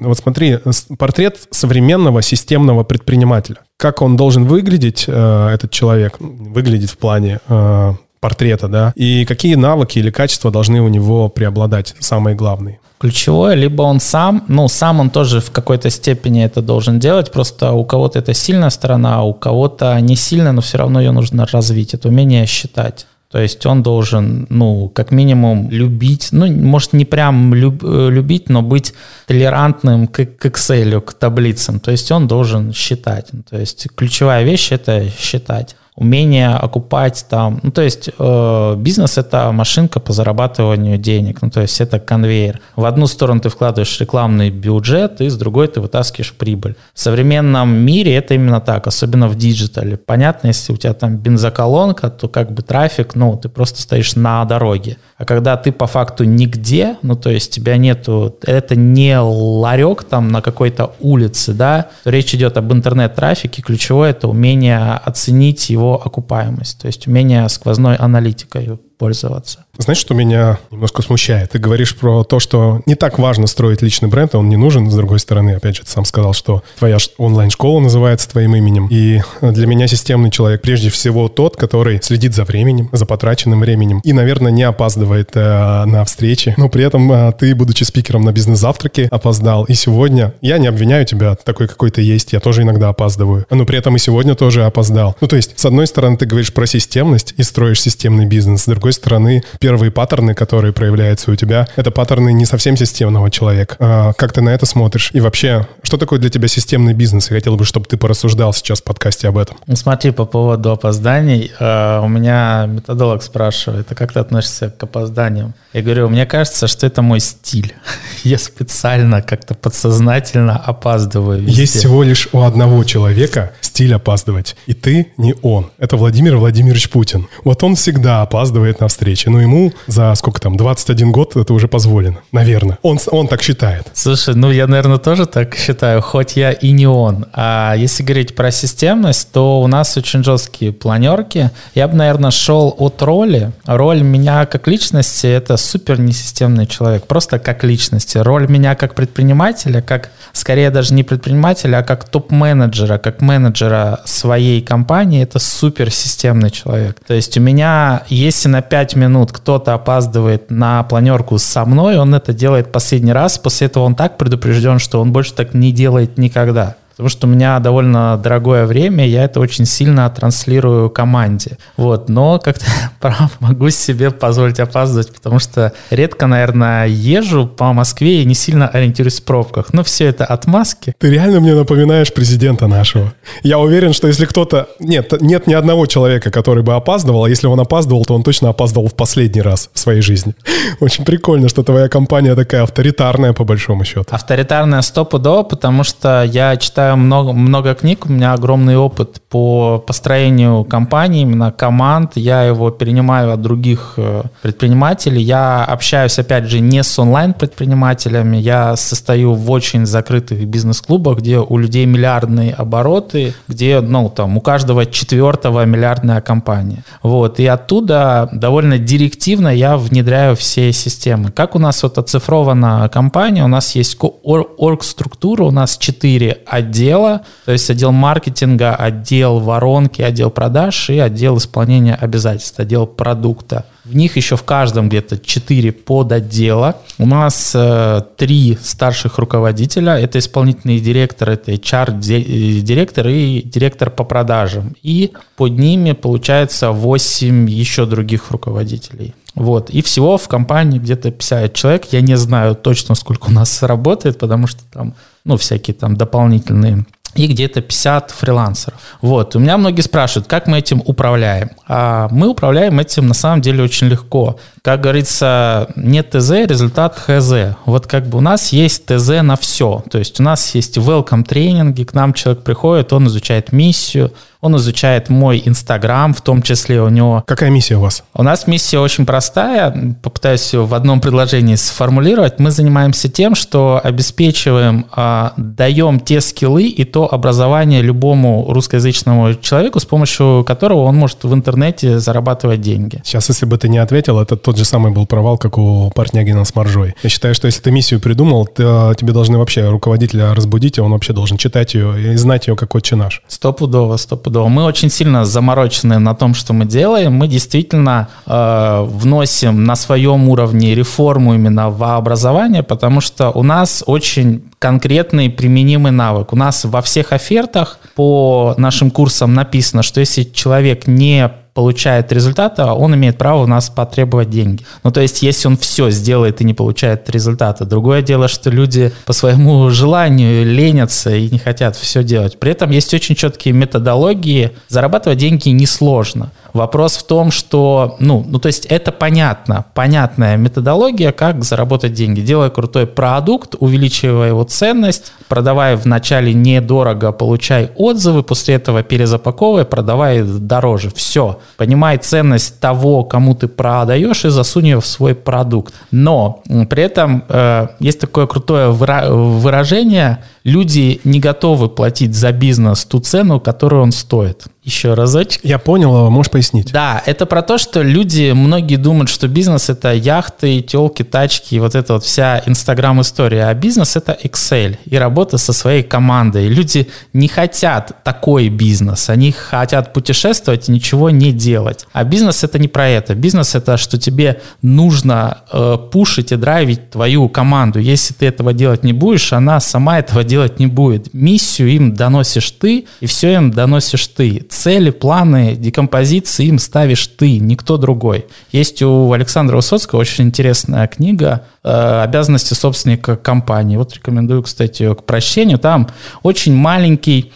Вот смотри, портрет современного системного предпринимателя. Как он должен выглядеть, э, этот человек? Выглядеть в плане э, портрета, да, и какие навыки или качества должны у него преобладать, самые главные? Ключевое, либо он сам, ну, сам он тоже в какой-то степени это должен делать, просто у кого-то это сильная сторона, а у кого-то не сильная, но все равно ее нужно развить, это умение считать. То есть он должен, ну, как минимум любить, ну, может, не прям люб, э, любить, но быть толерантным к, к Excel, к таблицам. То есть он должен считать. То есть ключевая вещь – это считать умение окупать там, ну то есть э, бизнес это машинка по зарабатыванию денег, ну то есть это конвейер. В одну сторону ты вкладываешь рекламный бюджет, и с другой ты вытаскиваешь прибыль. В современном мире это именно так, особенно в диджитале. Понятно, если у тебя там бензоколонка, то как бы трафик, ну ты просто стоишь на дороге. А когда ты по факту нигде, ну то есть тебя нету, это не ларек там на какой-то улице, да, речь идет об интернет-трафике, ключевое это умение оценить его окупаемость, то есть умение сквозной аналитикой пользоваться. Знаешь, что меня немножко смущает? Ты говоришь про то, что не так важно строить личный бренд, а он не нужен. С другой стороны, опять же, ты сам сказал, что твоя онлайн-школа называется твоим именем. И для меня системный человек прежде всего тот, который следит за временем, за потраченным временем и, наверное, не опаздывает э, на встречи. Но при этом э, ты, будучи спикером на бизнес-завтраке, опоздал. И сегодня я не обвиняю тебя, такой какой то есть, я тоже иногда опаздываю. Но при этом и сегодня тоже опоздал. Ну, то есть, с одной стороны, ты говоришь про системность и строишь системный бизнес, с другой другой стороны, первые паттерны, которые проявляются у тебя, это паттерны не совсем системного человека. А как ты на это смотришь? И вообще, что такое для тебя системный бизнес? Я хотел бы, чтобы ты порассуждал сейчас в подкасте об этом. Ну, смотри, по поводу опозданий. Э, у меня методолог спрашивает, а как ты относишься к опозданиям? Я говорю, мне кажется, что это мой стиль. Я специально как-то подсознательно опаздываю. Везде. Есть всего лишь у одного человека стиль опаздывать. И ты не он. Это Владимир Владимирович Путин. Вот он всегда опаздывает на встречи. Но ему за сколько там, 21 год это уже позволено. Наверное. Он, он так считает. Слушай, ну я, наверное, тоже так считаю, хоть я и не он. А если говорить про системность, то у нас очень жесткие планерки. Я бы, наверное, шел от роли. Роль меня как личности — это супер несистемный человек, просто как личности. Роль меня как предпринимателя, как, скорее даже не предпринимателя, а как топ-менеджера, как менеджера своей компании, это супер системный человек. То есть у меня, если на 5 минут кто-то опаздывает на планерку со мной, он это делает последний раз, после этого он так предупрежден, что он больше так не делает никогда потому что у меня довольно дорогое время, я это очень сильно транслирую команде. Вот, но как-то прав могу себе позволить опаздывать, потому что редко, наверное, езжу по Москве и не сильно ориентируюсь в пробках. Но все это отмазки. Ты реально мне напоминаешь президента нашего. Я уверен, что если кто-то... Нет, нет ни одного человека, который бы опаздывал, а если он опаздывал, то он точно опаздывал в последний раз в своей жизни. Очень прикольно, что твоя компания такая авторитарная, по большому счету. Авторитарная стопудово, потому что я читаю читаю много, много книг, у меня огромный опыт по построению компаний, именно команд. Я его перенимаю от других э, предпринимателей. Я общаюсь, опять же, не с онлайн-предпринимателями. Я состою в очень закрытых бизнес-клубах, где у людей миллиардные обороты, где, ну, там, у каждого четвертого миллиардная компания. Вот. И оттуда довольно директивно я внедряю все системы. Как у нас вот оцифрована компания, у нас есть орг-структура, у нас четыре отдела отдела, то есть отдел маркетинга, отдел воронки, отдел продаж и отдел исполнения обязательств, отдел продукта. В них еще в каждом где-то 4 подотдела. У нас э, три старших руководителя. Это исполнительный директор, это HR-директор э, и директор по продажам. И под ними получается 8 еще других руководителей. Вот. И всего в компании где-то 50 человек. Я не знаю точно, сколько у нас работает, потому что там, ну, всякие там дополнительные и где-то 50 фрилансеров. Вот. У меня многие спрашивают, как мы этим управляем. А мы управляем этим на самом деле очень легко. Как говорится, нет ТЗ, результат ХЗ. Вот как бы у нас есть ТЗ на все. То есть у нас есть welcome тренинги, к нам человек приходит, он изучает миссию, он изучает мой Инстаграм, в том числе у него... Какая миссия у вас? У нас миссия очень простая, попытаюсь ее в одном предложении сформулировать. Мы занимаемся тем, что обеспечиваем, а, даем те скиллы и то образование любому русскоязычному человеку, с помощью которого он может в интернете зарабатывать деньги. Сейчас, если бы ты не ответил, это тот же самый был провал, как у Портнягина с Маржой. Я считаю, что если ты миссию придумал, то тебе должны вообще руководителя разбудить, и он вообще должен читать ее и знать ее как отче наш. Стопудово стопудово. Мы очень сильно заморочены на том, что мы делаем. Мы действительно э, вносим на своем уровне реформу именно в образование, потому что у нас очень конкретный применимый навык. У нас во всех офертах по нашим курсам написано, что если человек не получает результата, он имеет право у нас потребовать деньги. Ну, то есть, если он все сделает и не получает результата. Другое дело, что люди по своему желанию ленятся и не хотят все делать. При этом есть очень четкие методологии. Зарабатывать деньги несложно. Вопрос в том, что, ну, ну, то есть это понятно, понятная методология, как заработать деньги. Делая крутой продукт, увеличивая его ценность, продавая вначале недорого, получай отзывы, после этого перезапаковывай, продавай дороже. Все. Понимай ценность того, кому ты продаешь, и засунь ее в свой продукт. Но при этом э, есть такое крутое выражение, люди не готовы платить за бизнес ту цену, которую он стоит. Еще разочек. Я понял, а можешь пояснить? Да, это про то, что люди, многие думают, что бизнес это яхты, телки, тачки и вот эта вот вся инстаграм-история. А бизнес это Excel и работа со своей командой. Люди не хотят такой бизнес. Они хотят путешествовать и ничего не делать. А бизнес это не про это. Бизнес это, что тебе нужно э, пушить и драйвить твою команду. Если ты этого делать не будешь, она сама этого делать делать не будет. Миссию им доносишь ты, и все им доносишь ты. Цели, планы, декомпозиции им ставишь ты, никто другой. Есть у Александра Высоцкого очень интересная книга э, «Обязанности собственника компании». Вот рекомендую, кстати, к прощению. Там очень маленький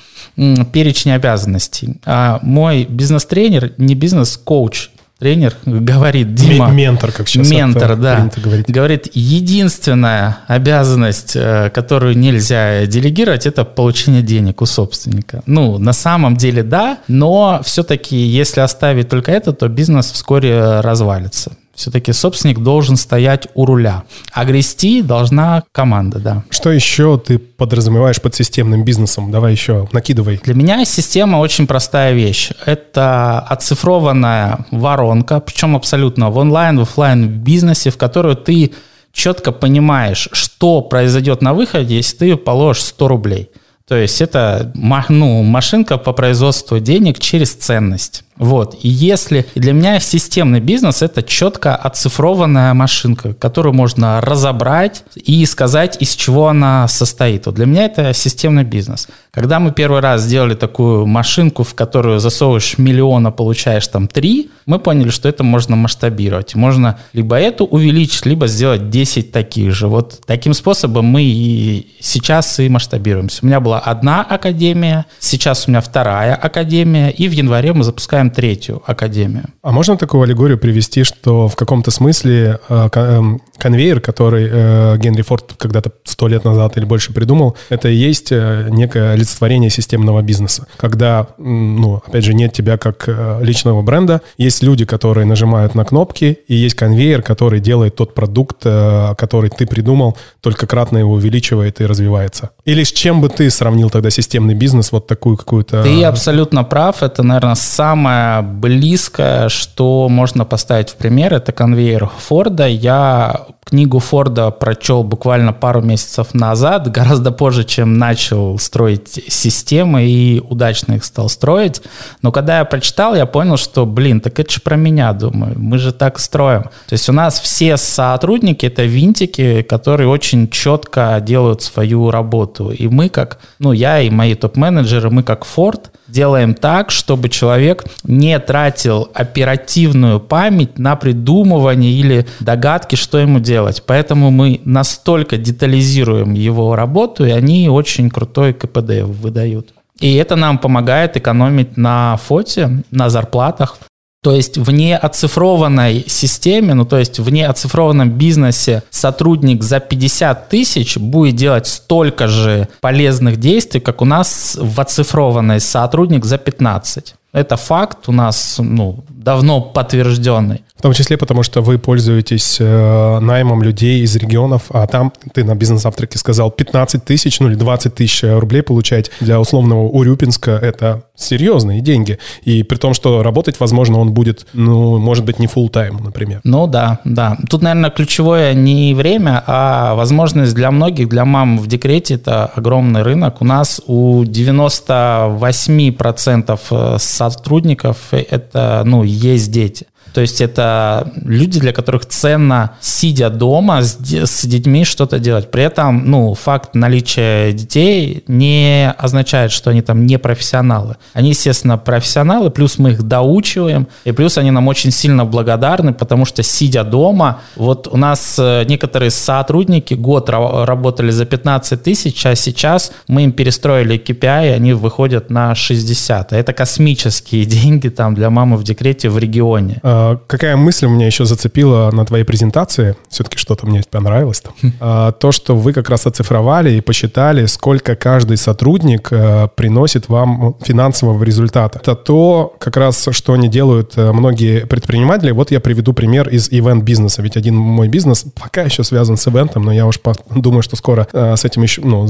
перечень обязанностей. А мой бизнес-тренер, не бизнес-коуч, тренер говорит, Дима... Ментор, как сейчас Ментор, да. Говорить. Говорит, единственная обязанность, э, которую нельзя делегировать, это получение денег у собственника. Ну, на самом деле, да, но все-таки, если оставить только это, то бизнес вскоре развалится. Все-таки собственник должен стоять у руля, а грести должна команда, да. Что еще ты подразумеваешь под системным бизнесом? Давай еще накидывай. Для меня система очень простая вещь. Это оцифрованная воронка, причем абсолютно в онлайн, в офлайн бизнесе, в которую ты четко понимаешь, что произойдет на выходе, если ты положишь 100 рублей. То есть это ну, машинка по производству денег через ценность. Вот. И если для меня системный бизнес это четко оцифрованная машинка, которую можно разобрать и сказать, из чего она состоит. Вот для меня это системный бизнес. Когда мы первый раз сделали такую машинку, в которую засовываешь миллион, а получаешь там три, мы поняли, что это можно масштабировать. Можно либо эту увеличить, либо сделать 10 таких же. Вот таким способом мы и сейчас и масштабируемся. У меня была одна академия, сейчас у меня вторая академия, и в январе мы запускаем запускаем третью академию. А можно такую аллегорию привести, что в каком-то смысле э, эм, конвейер, который э, Генри Форд когда-то сто лет назад или больше придумал, это и есть э, некое олицетворение системного бизнеса. Когда, ну, опять же, нет тебя как личного бренда, есть люди, которые нажимают на кнопки, и есть конвейер, который делает тот продукт, который ты придумал, только кратно его увеличивает и развивается. Или с чем бы ты сравнил тогда системный бизнес, вот такую какую-то... Ты абсолютно прав, это, наверное, самое самое близкое, что можно поставить в пример, это конвейер Форда. Я книгу Форда прочел буквально пару месяцев назад, гораздо позже, чем начал строить системы и удачно их стал строить. Но когда я прочитал, я понял, что, блин, так это же про меня, думаю, мы же так строим. То есть у нас все сотрудники — это винтики, которые очень четко делают свою работу. И мы как, ну, я и мои топ-менеджеры, мы как Форд делаем так, чтобы человек не тратил оперативную память на придумывание или догадки, что ему делать. Поэтому мы настолько детализируем его работу, и они очень крутой КПД выдают. И это нам помогает экономить на фоте, на зарплатах. То есть в неоцифрованной системе, ну то есть в неоцифрованном бизнесе сотрудник за 50 тысяч будет делать столько же полезных действий, как у нас в оцифрованной сотрудник за 15. Это факт у нас ну, давно подтвержденный. В том числе потому, что вы пользуетесь э, наймом людей из регионов, а там ты на бизнес-завтраке сказал 15 тысяч, ну или 20 тысяч рублей получать для условного Урюпинска, это серьезные деньги. И при том, что работать, возможно, он будет, ну, может быть, не full time, например. Ну да, да. Тут, наверное, ключевое не время, а возможность для многих, для мам в декрете, это огромный рынок. У нас у 98% э, сотрудников это, ну, есть дети. То есть это люди, для которых ценно, сидя дома с, с детьми, что-то делать. При этом, ну, факт наличия детей не означает, что они там не профессионалы. Они, естественно, профессионалы, плюс мы их доучиваем, и плюс они нам очень сильно благодарны, потому что, сидя дома, вот у нас э, некоторые сотрудники год работали за 15 тысяч, а сейчас мы им перестроили KPI, и они выходят на 60. А это космические деньги там для мамы в декрете в регионе. А, какая мысль меня еще зацепила на твоей презентации, все-таки что-то мне понравилось там, хм. а, то, что вы как раз оцифровали и посчитали, сколько каждый сотрудник а, приносит вам финансового результата. Это то, как раз, что они делают а, многие предприниматели. Вот я приведу пример из ивент-бизнеса, ведь один мой бизнес пока еще связан с ивентом, но я уж думаю, что скоро с этим еще ну,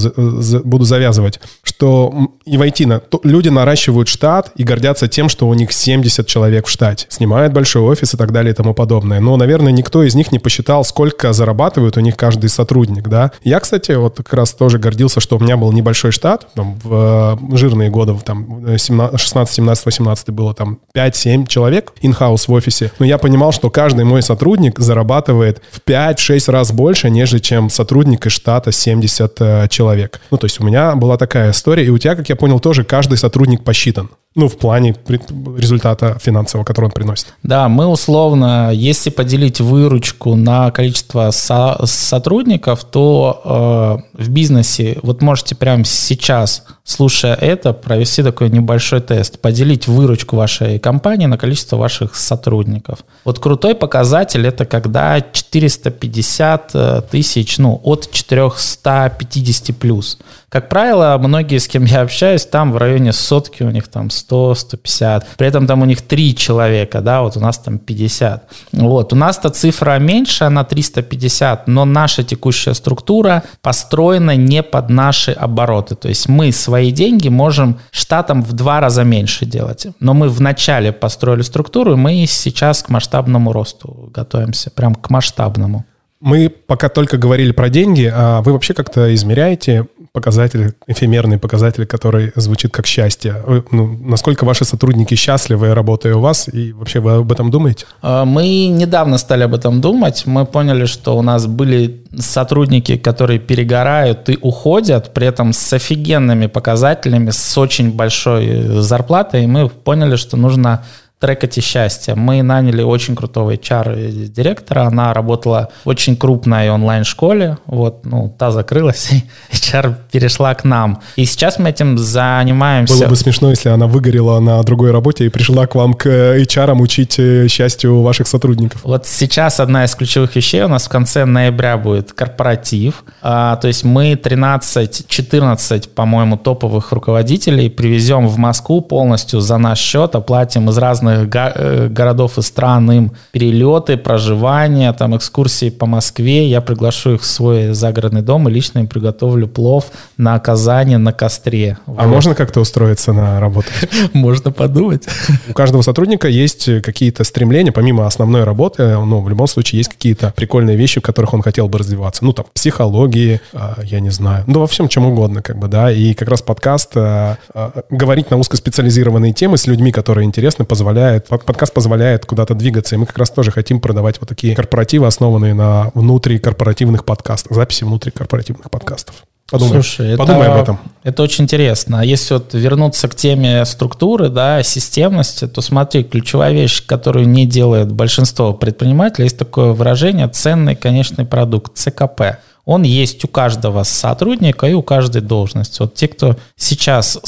буду завязывать. что и войти на... Люди наращивают штат и гордятся тем, что у них 70 человек в штате. Снимают большой офис и так далее и тому подобное. Но, наверное, никто из них не посчитал, сколько зарабатывает у них каждый сотрудник, да. Я, кстати, вот как раз тоже гордился, что у меня был небольшой штат, там, в э, жирные годы, там, 17, 16, 17, 18 было там 5-7 человек in-house в офисе. Но я понимал, что каждый мой сотрудник зарабатывает в 5-6 раз больше, нежели чем сотрудник из штата 70 э, человек. Ну, то есть у меня была такая история, и у тебя, как я понял, тоже каждый сотрудник посчитан. Ну, в плане результата финансового, который он приносит. Да, мы условно, если поделить выручку на количество со- сотрудников, то э, в бизнесе, вот можете прямо сейчас, слушая это, провести такой небольшой тест, поделить выручку вашей компании на количество ваших сотрудников. Вот крутой показатель это когда 450 э, тысяч, ну, от 450 плюс. Как правило, многие, с кем я общаюсь, там в районе сотки у них там 100-150. При этом там у них три человека, да, вот у нас там 50. Вот, у нас-то цифра меньше, она 350, но наша текущая структура построена не под наши обороты. То есть мы свои деньги можем штатом в два раза меньше делать. Но мы вначале построили структуру, и мы сейчас к масштабному росту готовимся, прям к масштабному. Мы пока только говорили про деньги, а вы вообще как-то измеряете показатель, эфемерный показатель, который звучит как счастье? Вы, ну, насколько ваши сотрудники счастливы, работая у вас, и вообще вы об этом думаете? А, мы недавно стали об этом думать. Мы поняли, что у нас были сотрудники, которые перегорают и уходят, при этом с офигенными показателями, с очень большой зарплатой, и мы поняли, что нужно трекать счастье. Мы наняли очень крутого HR-директора, она работала в очень крупной онлайн-школе, вот, ну, та закрылась, и HR перешла к нам. И сейчас мы этим занимаемся. Было бы смешно, если она выгорела на другой работе и пришла к вам, к HR, учить э, счастью ваших сотрудников. Вот сейчас одна из ключевых вещей у нас в конце ноября будет корпоратив, а, то есть мы 13-14, по-моему, топовых руководителей привезем в Москву полностью за наш счет, оплатим из разных разных го- городов и стран им перелеты, проживание, там экскурсии по Москве. Я приглашу их в свой загородный дом и лично им приготовлю плов на Казани на костре. А вот. можно как-то устроиться на работу? Можно подумать. У каждого сотрудника есть какие-то стремления, помимо основной работы, ну, в любом случае есть какие-то прикольные вещи, в которых он хотел бы развиваться. Ну, там, психологии, а, я не знаю, ну, во всем чем угодно, как бы, да, и как раз подкаст, говорить на узкоспециализированные темы с людьми, которые интересны, позволяет позволяет, подкаст позволяет куда-то двигаться, и мы как раз тоже хотим продавать вот такие корпоративы, основанные на внутрикорпоративных подкастах, записи внутрикорпоративных подкастов. Подумай, Слушай, подумай это, об этом. Это очень интересно. А если вот вернуться к теме структуры, да, системности, то смотри, ключевая вещь, которую не делает большинство предпринимателей, есть такое выражение «ценный конечный продукт», ЦКП он есть у каждого сотрудника и у каждой должности. Вот те, кто сейчас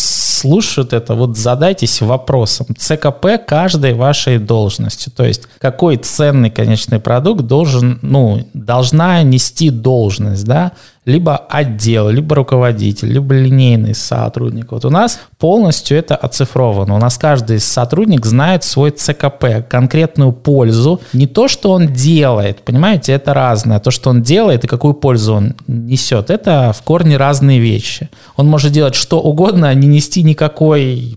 слушают это, вот задайтесь вопросом ЦКП каждой вашей должности. То есть какой ценный конечный продукт должен, ну, должна нести должность, да, либо отдел, либо руководитель, либо линейный сотрудник. Вот у нас полностью это оцифровано. У нас каждый сотрудник знает свой ЦКП, конкретную пользу. Не то, что он делает, понимаете, это разное. То, что он делает и какую пользу он несет, это в корне разные вещи. Он может делать что угодно, а не нести никакой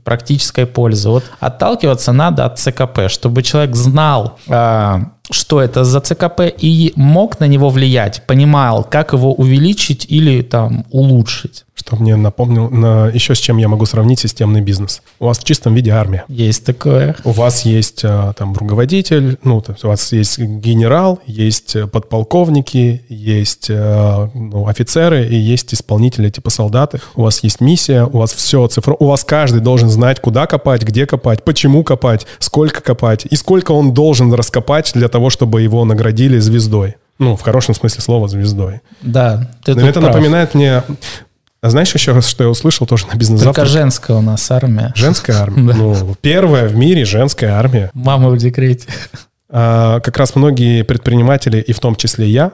практической пользы. Вот отталкиваться надо от ЦКП, чтобы человек знал, а, что это за ЦКП и мог на него влиять, понимал, как его увеличить или там улучшить. Что мне напомнил, на, еще с чем я могу сравнить системный бизнес. У вас в чистом виде армия. Есть такое. У вас есть а, там руководитель, ну, у вас есть генерал, есть подполковники, есть а, ну, офицеры и есть исполнители типа солдаты. У вас есть миссия, у вас все цифро. У вас каждый должен знать, куда копать, где копать, почему копать, сколько копать и сколько он должен раскопать для того, чтобы его наградили звездой. Ну, в хорошем смысле слова звездой. Да, ты Но это прав. напоминает мне а знаешь еще раз, что я услышал тоже на бизнес Только женская у нас армия. Женская армия? Ну, первая в мире женская армия. Мама в декрете. А, как раз многие предприниматели, и в том числе я,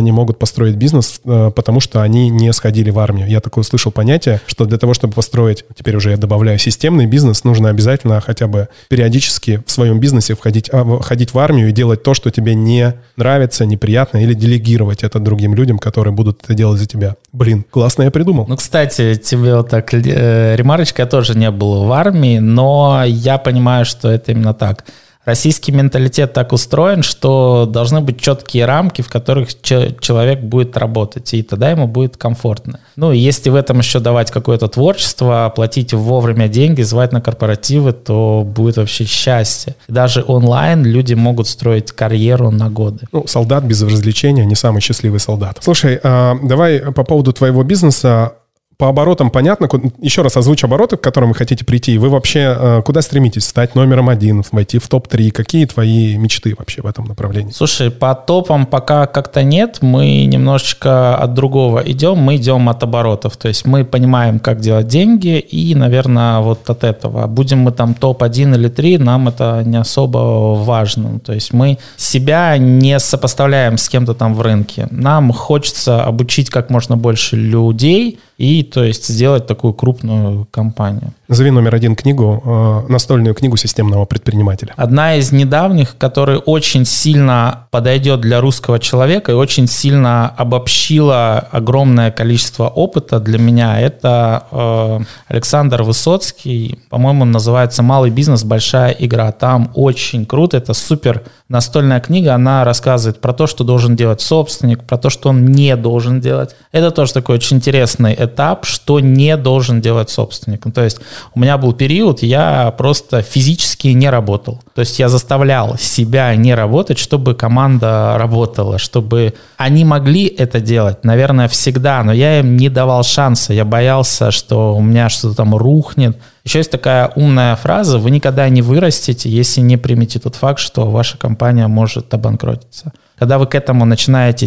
не могут построить бизнес, э, потому что они не сходили в армию. Я такое услышал понятие, что для того, чтобы построить, теперь уже я добавляю, системный бизнес, нужно обязательно хотя бы периодически в своем бизнесе входить, а, входить в армию и делать то, что тебе не нравится, неприятно, или делегировать это другим людям, которые будут это делать за тебя. Блин, классно я придумал. Ну, кстати, тебе вот так э, ремарочка, я тоже не был в армии, но я понимаю, что это именно так российский менталитет так устроен, что должны быть четкие рамки, в которых человек будет работать, и тогда ему будет комфортно. Ну, если в этом еще давать какое-то творчество, платить вовремя деньги, звать на корпоративы, то будет вообще счастье. даже онлайн люди могут строить карьеру на годы. Ну, солдат без развлечения не самый счастливый солдат. Слушай, а, давай по поводу твоего бизнеса по оборотам понятно. Еще раз озвучь обороты, к которым вы хотите прийти. Вы вообще э, куда стремитесь? Стать номером один, войти в топ-3? Какие твои мечты вообще в этом направлении? Слушай, по топам пока как-то нет. Мы немножечко от другого идем. Мы идем от оборотов. То есть мы понимаем, как делать деньги, и, наверное, вот от этого. Будем мы там топ-1 или 3, нам это не особо важно. То есть мы себя не сопоставляем с кем-то там в рынке. Нам хочется обучить как можно больше людей, и то есть сделать такую крупную компанию. Назови номер один книгу, э, настольную книгу системного предпринимателя. Одна из недавних, которая очень сильно подойдет для русского человека и очень сильно обобщила огромное количество опыта для меня, это э, Александр Высоцкий, по-моему, называется «Малый бизнес. Большая игра». Там очень круто, это супер настольная книга, она рассказывает про то, что должен делать собственник, про то, что он не должен делать. Это тоже такой очень интересный этап, что не должен делать собственник. Ну, то есть у меня был период, я просто физически не работал. То есть я заставлял себя не работать, чтобы команда работала, чтобы они могли это делать, наверное, всегда, но я им не давал шанса. Я боялся, что у меня что-то там рухнет. Еще есть такая умная фраза, вы никогда не вырастете, если не примете тот факт, что ваша компания может обанкротиться когда вы к этому начинаете,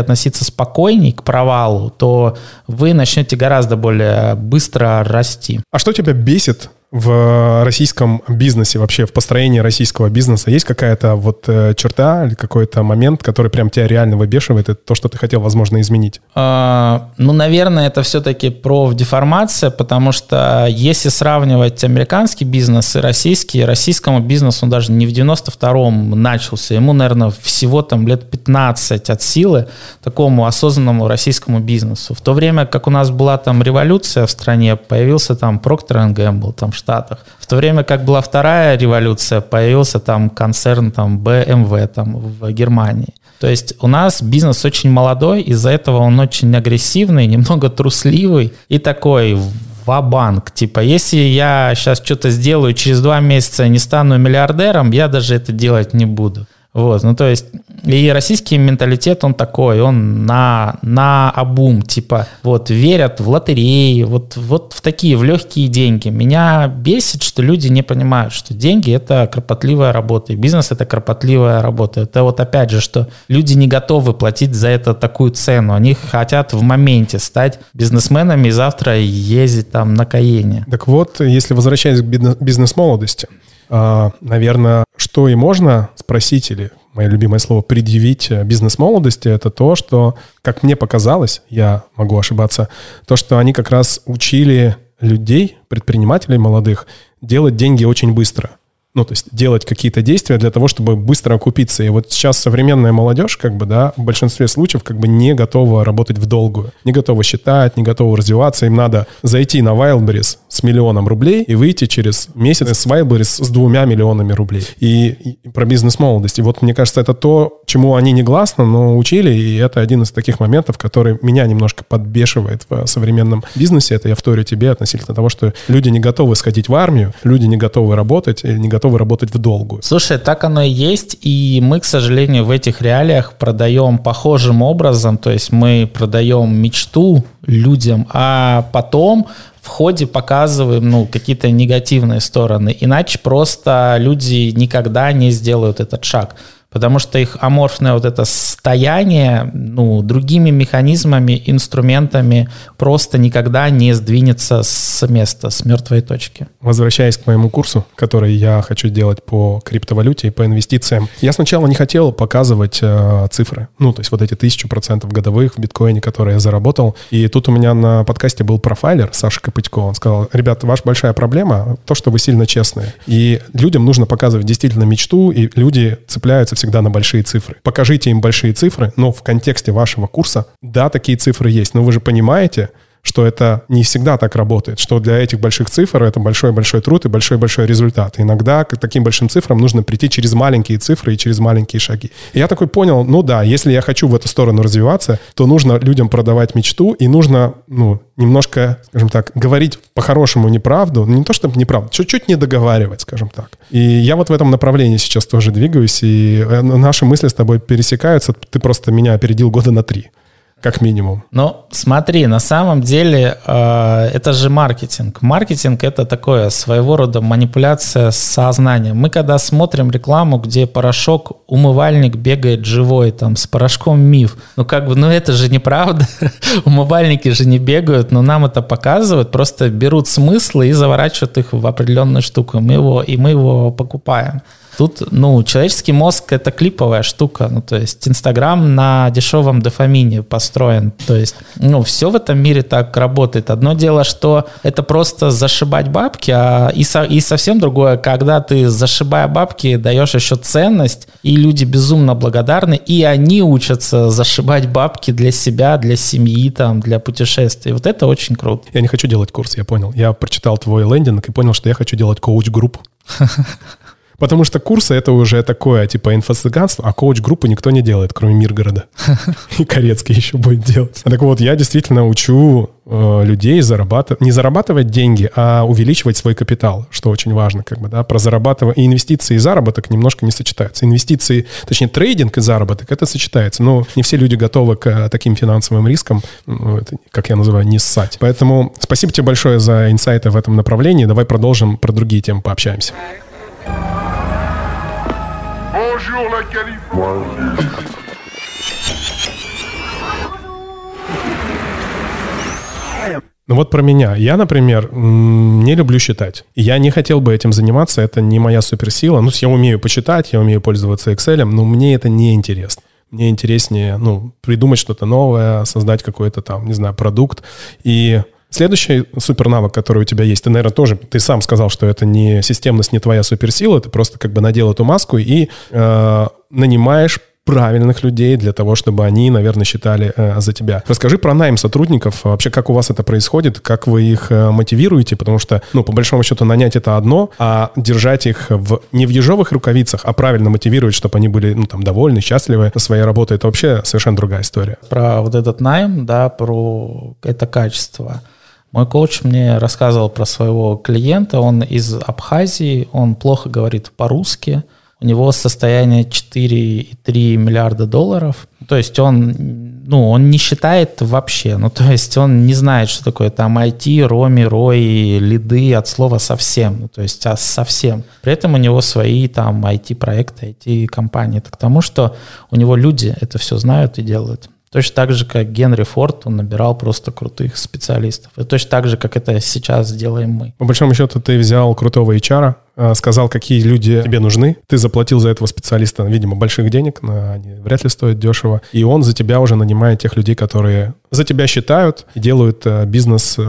относиться спокойней к провалу, то вы начнете гораздо более быстро расти. А что тебя бесит в российском бизнесе, вообще в построении российского бизнеса есть какая-то вот э, черта или какой-то момент, который прям тебя реально выбешивает, это то, что ты хотел, возможно, изменить? А, ну, наверное, это все-таки про деформация, потому что если сравнивать американский бизнес и российский, российскому бизнесу он даже не в 92-м начался, ему, наверное, всего там лет 15 от силы такому осознанному российскому бизнесу. В то время, как у нас была там революция в стране, появился там Procter Gamble, там Штатах. В то время как была вторая революция, появился там концерн там BMW там в Германии. То есть у нас бизнес очень молодой, из-за этого он очень агрессивный, немного трусливый и такой ва-банк. Типа, если я сейчас что-то сделаю, через два месяца не стану миллиардером, я даже это делать не буду. Вот, ну то есть, и российский менталитет, он такой, он на, на обум, типа, вот, верят в лотереи, вот, вот в такие, в легкие деньги. Меня бесит, что люди не понимают, что деньги – это кропотливая работа, и бизнес – это кропотливая работа. Это вот опять же, что люди не готовы платить за это такую цену, они хотят в моменте стать бизнесменами и завтра ездить там на Каене. Так вот, если возвращаясь к бизнес-молодости, а, наверное, что и можно спросить или мое любимое слово предъявить бизнес-молодости, это то, что, как мне показалось, я могу ошибаться, то, что они как раз учили людей, предпринимателей молодых, делать деньги очень быстро ну, то есть делать какие-то действия для того, чтобы быстро окупиться. И вот сейчас современная молодежь, как бы, да, в большинстве случаев как бы не готова работать в долгую, не готова считать, не готова развиваться. Им надо зайти на Wildberries с миллионом рублей и выйти через месяц с Wildberries с двумя миллионами рублей. И, и про бизнес-молодость. И вот мне кажется, это то, чему они не гласно, но учили, и это один из таких моментов, который меня немножко подбешивает в современном бизнесе. Это я вторю тебе относительно того, что люди не готовы сходить в армию, люди не готовы работать, или не готовы готовы работать в долгую. Слушай, так оно и есть, и мы, к сожалению, в этих реалиях продаем похожим образом, то есть мы продаем мечту людям, а потом в ходе показываем ну, какие-то негативные стороны. Иначе просто люди никогда не сделают этот шаг. Потому что их аморфное вот это состояние, ну, другими механизмами, инструментами просто никогда не сдвинется с места, с мертвой точки. Возвращаясь к моему курсу, который я хочу делать по криптовалюте и по инвестициям, я сначала не хотел показывать э, цифры, ну, то есть вот эти тысячу процентов годовых в биткоине, которые я заработал. И тут у меня на подкасте был профайлер Саша Копытько, он сказал, ребята, ваша большая проблема то, что вы сильно честные. И людям нужно показывать действительно мечту, и люди цепляются всегда на большие цифры. Покажите им большие цифры, но в контексте вашего курса, да, такие цифры есть, но вы же понимаете, что это не всегда так работает, что для этих больших цифр это большой-большой труд и большой-большой результат. иногда к таким большим цифрам нужно прийти через маленькие цифры и через маленькие шаги. И я такой понял, ну да, если я хочу в эту сторону развиваться, то нужно людям продавать мечту и нужно, ну, немножко, скажем так, говорить по-хорошему неправду, не то чтобы неправду, чуть-чуть не договаривать, скажем так. И я вот в этом направлении сейчас тоже двигаюсь, и э, наши мысли с тобой пересекаются, ты просто меня опередил года на три как минимум. Ну, смотри, на самом деле э, это же маркетинг. Маркетинг это такое своего рода манипуляция сознанием. Мы когда смотрим рекламу, где порошок, умывальник бегает живой, там, с порошком миф, ну как бы, ну это же неправда. Умывальники же не бегают, но нам это показывают, просто берут смыслы и заворачивают их в определенную штуку. Мы его, и мы его покупаем. Тут, ну, человеческий мозг — это клиповая штука. Ну, то есть Инстаграм на дешевом дофамине построен. То есть, ну, все в этом мире так работает. Одно дело, что это просто зашибать бабки, а и, со, и совсем другое, когда ты, зашибая бабки, даешь еще ценность, и люди безумно благодарны, и они учатся зашибать бабки для себя, для семьи, там, для путешествий. Вот это очень круто. Я не хочу делать курс, я понял. Я прочитал твой лендинг и понял, что я хочу делать коуч-группу. Потому что курсы это уже такое, типа, инфо-цыганство, а коуч-группы никто не делает, кроме Миргорода. И Корецкий еще будет делать. Так вот, я действительно учу э, людей зарабатывать, не зарабатывать деньги, а увеличивать свой капитал, что очень важно, как бы, да, про зарабатывание. И инвестиции и заработок немножко не сочетаются. Инвестиции, точнее, трейдинг и заработок, это сочетается. Но не все люди готовы к э, таким финансовым рискам, ну, как я называю, не ссать. Поэтому спасибо тебе большое за инсайты в этом направлении. Давай продолжим про другие темы пообщаемся. Bonjour la Californie. Ну вот про меня. Я, например, не люблю считать. Я не хотел бы этим заниматься, это не моя суперсила. Ну, я умею почитать, я умею пользоваться Excel, но мне это не интересно. Мне интереснее, ну, придумать что-то новое, создать какой-то там, не знаю, продукт. И Следующий супернавык, который у тебя есть, ты, наверное, тоже, ты сам сказал, что это не системность, не твоя суперсила, ты просто как бы надел эту маску и э, нанимаешь правильных людей для того, чтобы они, наверное, считали э, за тебя. Расскажи про найм сотрудников, вообще как у вас это происходит, как вы их э, мотивируете, потому что, ну, по большому счету, нанять это одно, а держать их в, не в ежовых рукавицах, а правильно мотивировать, чтобы они были, ну, там, довольны, счастливы своей работой, это вообще совершенно другая история. Про вот этот найм, да, про это качество – мой коуч мне рассказывал про своего клиента, он из Абхазии, он плохо говорит по-русски, у него состояние 4,3 миллиарда долларов, то есть он, ну, он не считает вообще, ну, то есть он не знает, что такое там IT, роми, рои, лиды от слова совсем, ну, то есть а совсем. При этом у него свои там IT-проекты, IT-компании. Это к тому, что у него люди это все знают и делают. Точно так же, как Генри Форд, он набирал просто крутых специалистов. И точно так же, как это сейчас делаем мы. По большому счету, ты взял крутого HR, сказал, какие люди тебе нужны. Ты заплатил за этого специалиста, видимо, больших денег, они вряд ли стоят дешево. И он за тебя уже нанимает тех людей, которые за тебя считают и делают э, бизнес э,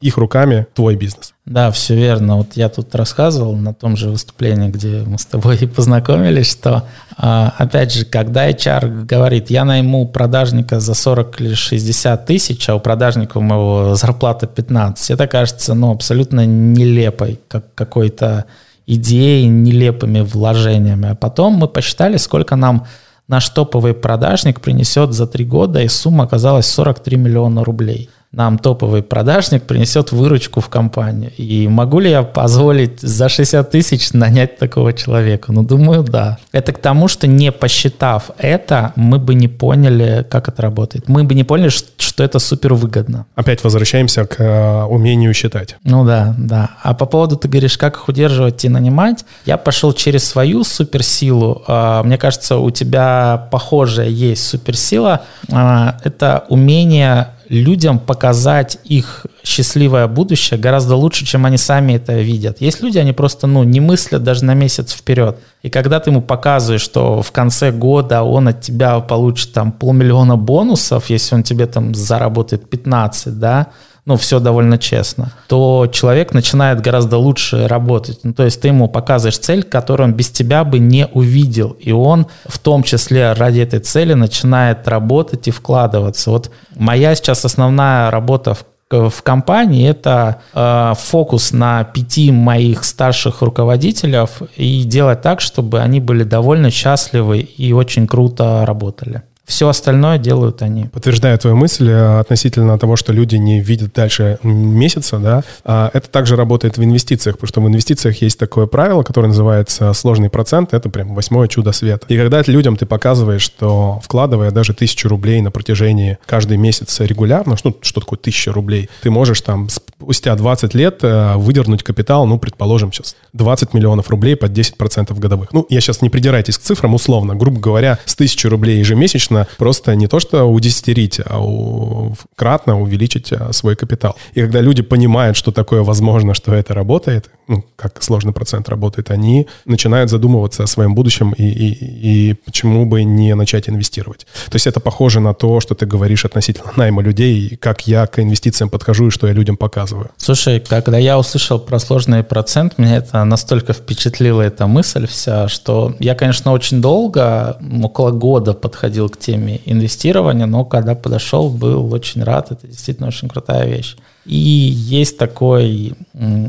их руками, твой бизнес. Да, все верно. Вот я тут рассказывал на том же выступлении, где мы с тобой и познакомились, что, а, опять же, когда HR говорит, я найму продажника за 40 или 60 тысяч, а у продажника у моего зарплата 15, это кажется, ну, абсолютно нелепой, как какой-то идеей, нелепыми вложениями. А потом мы посчитали, сколько нам наш топовый продажник принесет за три года, и сумма оказалась 43 миллиона рублей. Нам топовый продажник принесет выручку в компанию. И могу ли я позволить за 60 тысяч нанять такого человека? Ну, думаю, да. Это к тому, что не посчитав это, мы бы не поняли, как это работает. Мы бы не поняли, что это супер выгодно. Опять возвращаемся к э, умению считать. Ну да, да. А по поводу, ты говоришь, как их удерживать и нанимать, я пошел через свою суперсилу. А, мне кажется, у тебя похожая есть суперсила. А, это умение людям показать их счастливое будущее гораздо лучше, чем они сами это видят. Есть люди, они просто ну, не мыслят даже на месяц вперед. И когда ты ему показываешь, что в конце года он от тебя получит там полмиллиона бонусов, если он тебе там заработает 15, да, ну, все довольно честно, то человек начинает гораздо лучше работать. Ну, то есть ты ему показываешь цель, которую он без тебя бы не увидел. И он в том числе ради этой цели начинает работать и вкладываться. Вот моя сейчас основная работа в в компании это э, фокус на пяти моих старших руководителей и делать так, чтобы они были довольно счастливы и очень круто работали. Все остальное делают они. Подтверждая твою мысль э, относительно того, что люди не видят дальше месяца, да, а, это также работает в инвестициях, потому что в инвестициях есть такое правило, которое называется сложный процент, это прям восьмое чудо света. И когда людям ты показываешь, что вкладывая даже тысячу рублей на протяжении каждый месяц регулярно, что, что такое тысяча рублей, ты можешь там спустя 20 лет э, выдернуть капитал, ну, предположим, сейчас 20 миллионов рублей под 10% годовых. Ну, я сейчас не придирайтесь к цифрам условно, грубо говоря, с тысячи рублей ежемесячно просто не то, что удесятерить, а у, кратно увеличить а, свой капитал. И когда люди понимают, что такое возможно, что это работает, ну, как сложный процент работает, они начинают задумываться о своем будущем и, и, и почему бы не начать инвестировать. То есть это похоже на то, что ты говоришь относительно найма людей, как я к инвестициям подхожу и что я людям показываю. Слушай, когда я услышал про сложный процент, меня это настолько впечатлила эта мысль вся, что я, конечно, очень долго, около года подходил к теме инвестирования, но когда подошел, был очень рад. Это действительно очень крутая вещь. И есть такой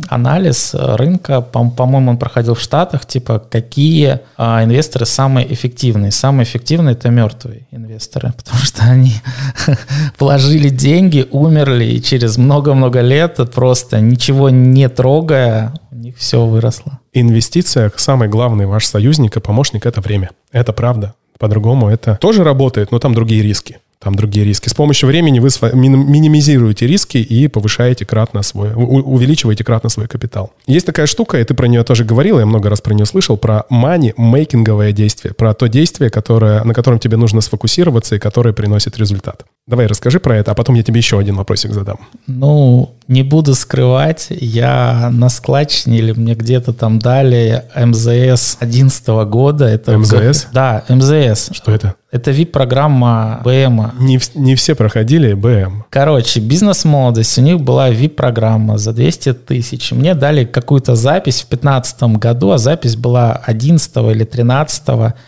анализ рынка, по-моему, он проходил в Штатах, типа какие а, инвесторы самые эффективные. Самые эффективные это мертвые инвесторы, потому что они вложили деньги, умерли, и через много-много лет просто ничего не трогая, у них все выросло. Инвестиция, самый главный ваш союзник и помощник – это время. Это правда. По-другому это тоже работает, но там другие риски там другие риски. С помощью времени вы минимизируете риски и повышаете кратно свой, увеличиваете кратно свой капитал. Есть такая штука, и ты про нее тоже говорил, я много раз про нее слышал, про money-мейкинговое действие, про то действие, которое, на котором тебе нужно сфокусироваться и которое приносит результат. Давай расскажи про это, а потом я тебе еще один вопросик задам. Ну, не буду скрывать, я на складчине или мне где-то там дали МЗС 11 года. Это МЗС? Да, МЗС. Что это? Это VIP-программа БМ. Не, не все проходили БМ. Короче, бизнес-молодость, у них была VIP-программа за 200 тысяч. Мне дали какую-то запись в 2015 году, а запись была 11 или 13.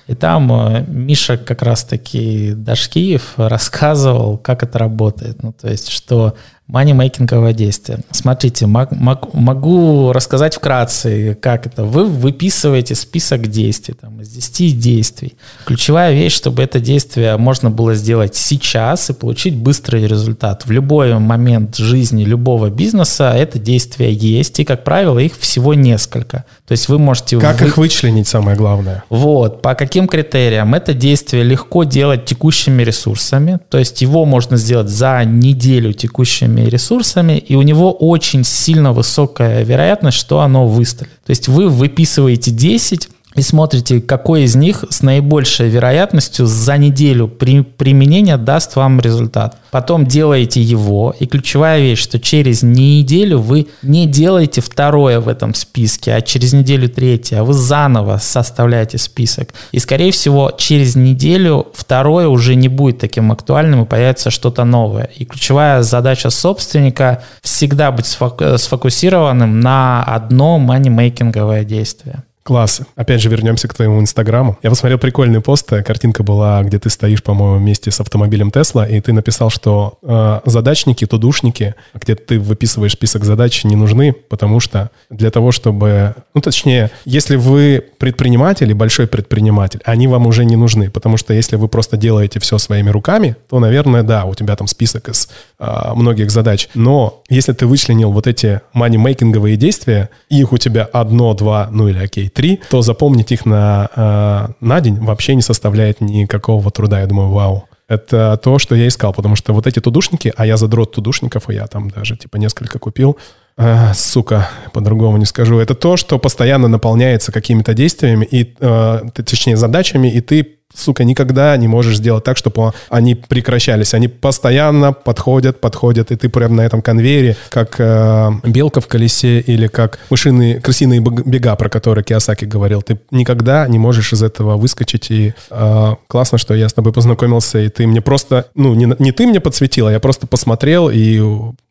И там э, Миша как раз-таки Дашкиев рассказывал, как это работает. Ну, то есть, что Манимейкинговое действие. Смотрите, мог, мог, могу рассказать вкратце, как это. Вы выписываете список действий, там, из 10 действий. Ключевая вещь, чтобы это действие можно было сделать сейчас и получить быстрый результат. В любой момент жизни любого бизнеса это действие есть, и, как правило, их всего несколько. То есть вы можете... Как вы... их вычленить, самое главное? Вот, по каким критериям? Это действие легко делать текущими ресурсами, то есть его можно сделать за неделю текущими денежными ресурсами, и у него очень сильно высокая вероятность, что оно выстрелит. То есть вы выписываете 10, и смотрите, какой из них с наибольшей вероятностью за неделю при, применения даст вам результат. Потом делаете его, и ключевая вещь, что через неделю вы не делаете второе в этом списке, а через неделю третье, а вы заново составляете список. И, скорее всего, через неделю второе уже не будет таким актуальным, и появится что-то новое. И ключевая задача собственника всегда быть сфокусированным на одно манимейкинговое действие. Класс. Опять же, вернемся к твоему инстаграму. Я посмотрел прикольный пост. Картинка была, где ты стоишь, по-моему, вместе с автомобилем Тесла, и ты написал, что э, задачники, тудушники, где ты выписываешь список задач, не нужны, потому что для того, чтобы... Ну, точнее, если вы предприниматель и большой предприниматель, они вам уже не нужны, потому что если вы просто делаете все своими руками, то, наверное, да, у тебя там список из э, многих задач. Но если ты вычленил вот эти мани-мейкинговые действия, их у тебя одно, два, ну или окей, три, то запомнить их на, э, на день вообще не составляет никакого труда. Я думаю, вау. Это то, что я искал, потому что вот эти тудушники, а я задрот тудушников, и я там даже типа несколько купил, а, сука, по-другому не скажу. Это то, что постоянно наполняется какими-то действиями, и, э, точнее, задачами, и ты сука, никогда не можешь сделать так, чтобы они прекращались. Они постоянно подходят, подходят, и ты прям на этом конвейере, как э, белка в колесе или как мышиные, крысиные бега, про которые Киосаки говорил. Ты никогда не можешь из этого выскочить. И э, классно, что я с тобой познакомился, и ты мне просто, ну, не, не ты мне подсветил, а я просто посмотрел и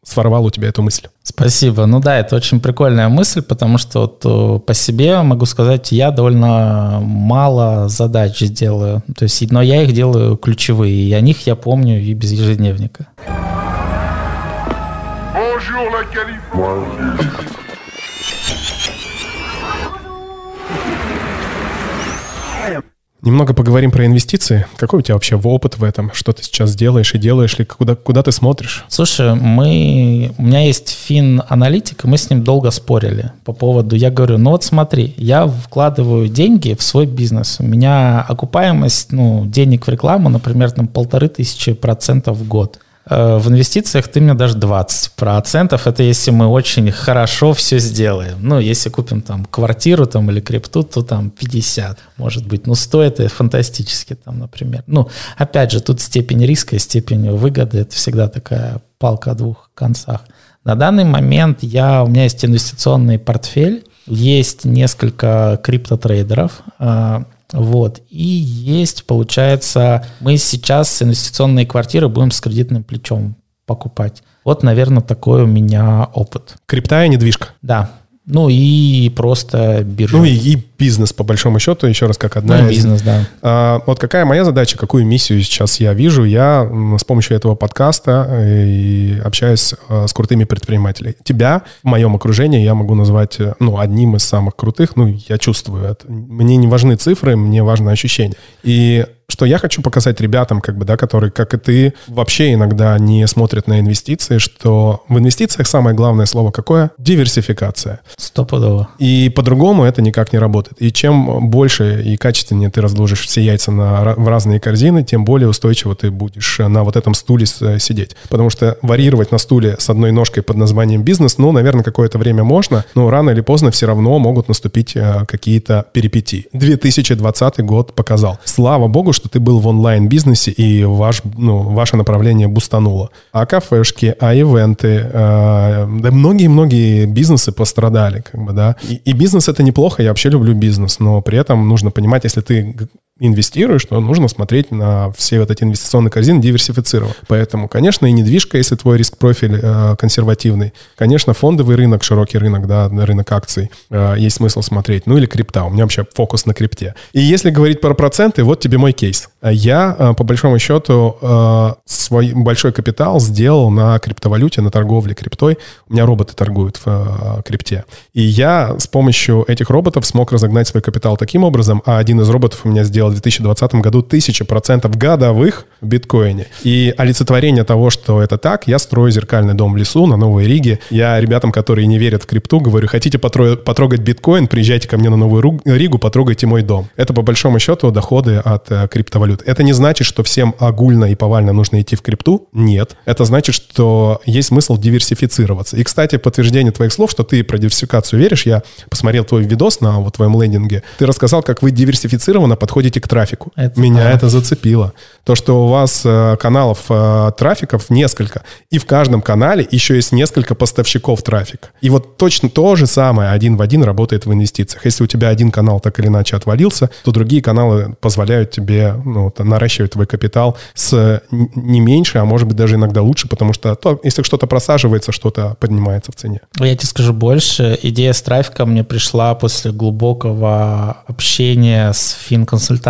своровал у тебя эту мысль. Спасибо. Ну да, это очень прикольная мысль, потому что вот э, по себе могу сказать, я довольно мало задач делаю. То есть, но я их делаю ключевые, и о них я помню и без ежедневника. Bonjour, Немного поговорим про инвестиции. Какой у тебя вообще опыт в этом? Что ты сейчас делаешь и делаешь ли? Куда, куда ты смотришь? Слушай, мы... у меня есть фин-аналитик, мы с ним долго спорили по поводу... Я говорю, ну вот смотри, я вкладываю деньги в свой бизнес. У меня окупаемость ну, денег в рекламу, например, там полторы тысячи процентов в год. Э, в инвестициях ты мне дашь 20%. Это если мы очень хорошо все сделаем. Ну, если купим там квартиру там, или крипту, то там 50, может быть. Ну, стоит это фантастически там, например. Ну, опять же, тут степень риска и степень выгоды. Это всегда такая палка о двух концах. На данный момент я, у меня есть инвестиционный портфель, есть несколько криптотрейдеров, э, вот. И есть, получается, мы сейчас инвестиционные квартиры будем с кредитным плечом покупать. Вот, наверное, такой у меня опыт. Крипта и недвижка. Да. Ну и просто биржа. Ну и, и бизнес, по большому счету, еще раз, как одна ну, из... бизнес, да. А, вот какая моя задача, какую миссию сейчас я вижу? Я с помощью этого подкаста э, и общаюсь э, с крутыми предпринимателями. Тебя в моем окружении я могу назвать, э, ну, одним из самых крутых. Ну, я чувствую это. Мне не важны цифры, мне важно ощущение. И что я хочу показать ребятам, как бы, да, которые, как и ты, вообще иногда не смотрят на инвестиции, что в инвестициях самое главное слово какое? Диверсификация. Стопудово. И по-другому это никак не работает. И чем больше и качественнее ты разложишь все яйца на, в разные корзины, тем более устойчиво ты будешь на вот этом стуле сидеть. Потому что варьировать на стуле с одной ножкой под названием бизнес, ну, наверное, какое-то время можно, но рано или поздно все равно могут наступить э, какие-то перипетии. 2020 год показал. Слава богу, что ты был в онлайн-бизнесе и ваш, ну, ваше направление бустануло. А кафешки, а ивенты, э, да многие-многие бизнесы пострадали, как бы, да. И, и бизнес это неплохо, я вообще люблю бизнес, но при этом нужно понимать, если ты инвестируешь, то нужно смотреть на все вот эти инвестиционные корзины диверсифицированно. Поэтому, конечно, и недвижка, если твой риск-профиль э, консервативный. Конечно, фондовый рынок, широкий рынок, да, рынок акций, э, есть смысл смотреть. Ну или крипта. У меня вообще фокус на крипте. И если говорить про проценты, вот тебе мой кейс. Я, э, по большому счету, э, свой большой капитал сделал на криптовалюте, на торговле криптой. У меня роботы торгуют в э, крипте. И я с помощью этих роботов смог разогнать свой капитал таким образом, а один из роботов у меня сделал сделал в 2020 году 1000% годовых в биткоине. И олицетворение того, что это так, я строю зеркальный дом в лесу на Новой Риге. Я ребятам, которые не верят в крипту, говорю, хотите потрогать биткоин, приезжайте ко мне на Новую Ригу, потрогайте мой дом. Это по большому счету доходы от э, криптовалют. Это не значит, что всем огульно и повально нужно идти в крипту. Нет. Это значит, что есть смысл диверсифицироваться. И, кстати, подтверждение твоих слов, что ты про диверсификацию веришь, я посмотрел твой видос на вот твоем лендинге. Ты рассказал, как вы диверсифицированно подходите подходите к трафику. Это Меня да. это зацепило. То, что у вас э, каналов э, трафиков несколько, и в каждом канале еще есть несколько поставщиков трафика. И вот точно то же самое один в один работает в инвестициях. Если у тебя один канал так или иначе отвалился, то другие каналы позволяют тебе ну, наращивать твой капитал с не меньше, а может быть даже иногда лучше, потому что то, если что-то просаживается, что-то поднимается в цене. Я тебе скажу больше. Идея с трафиком мне пришла после глубокого общения с финконсультантом.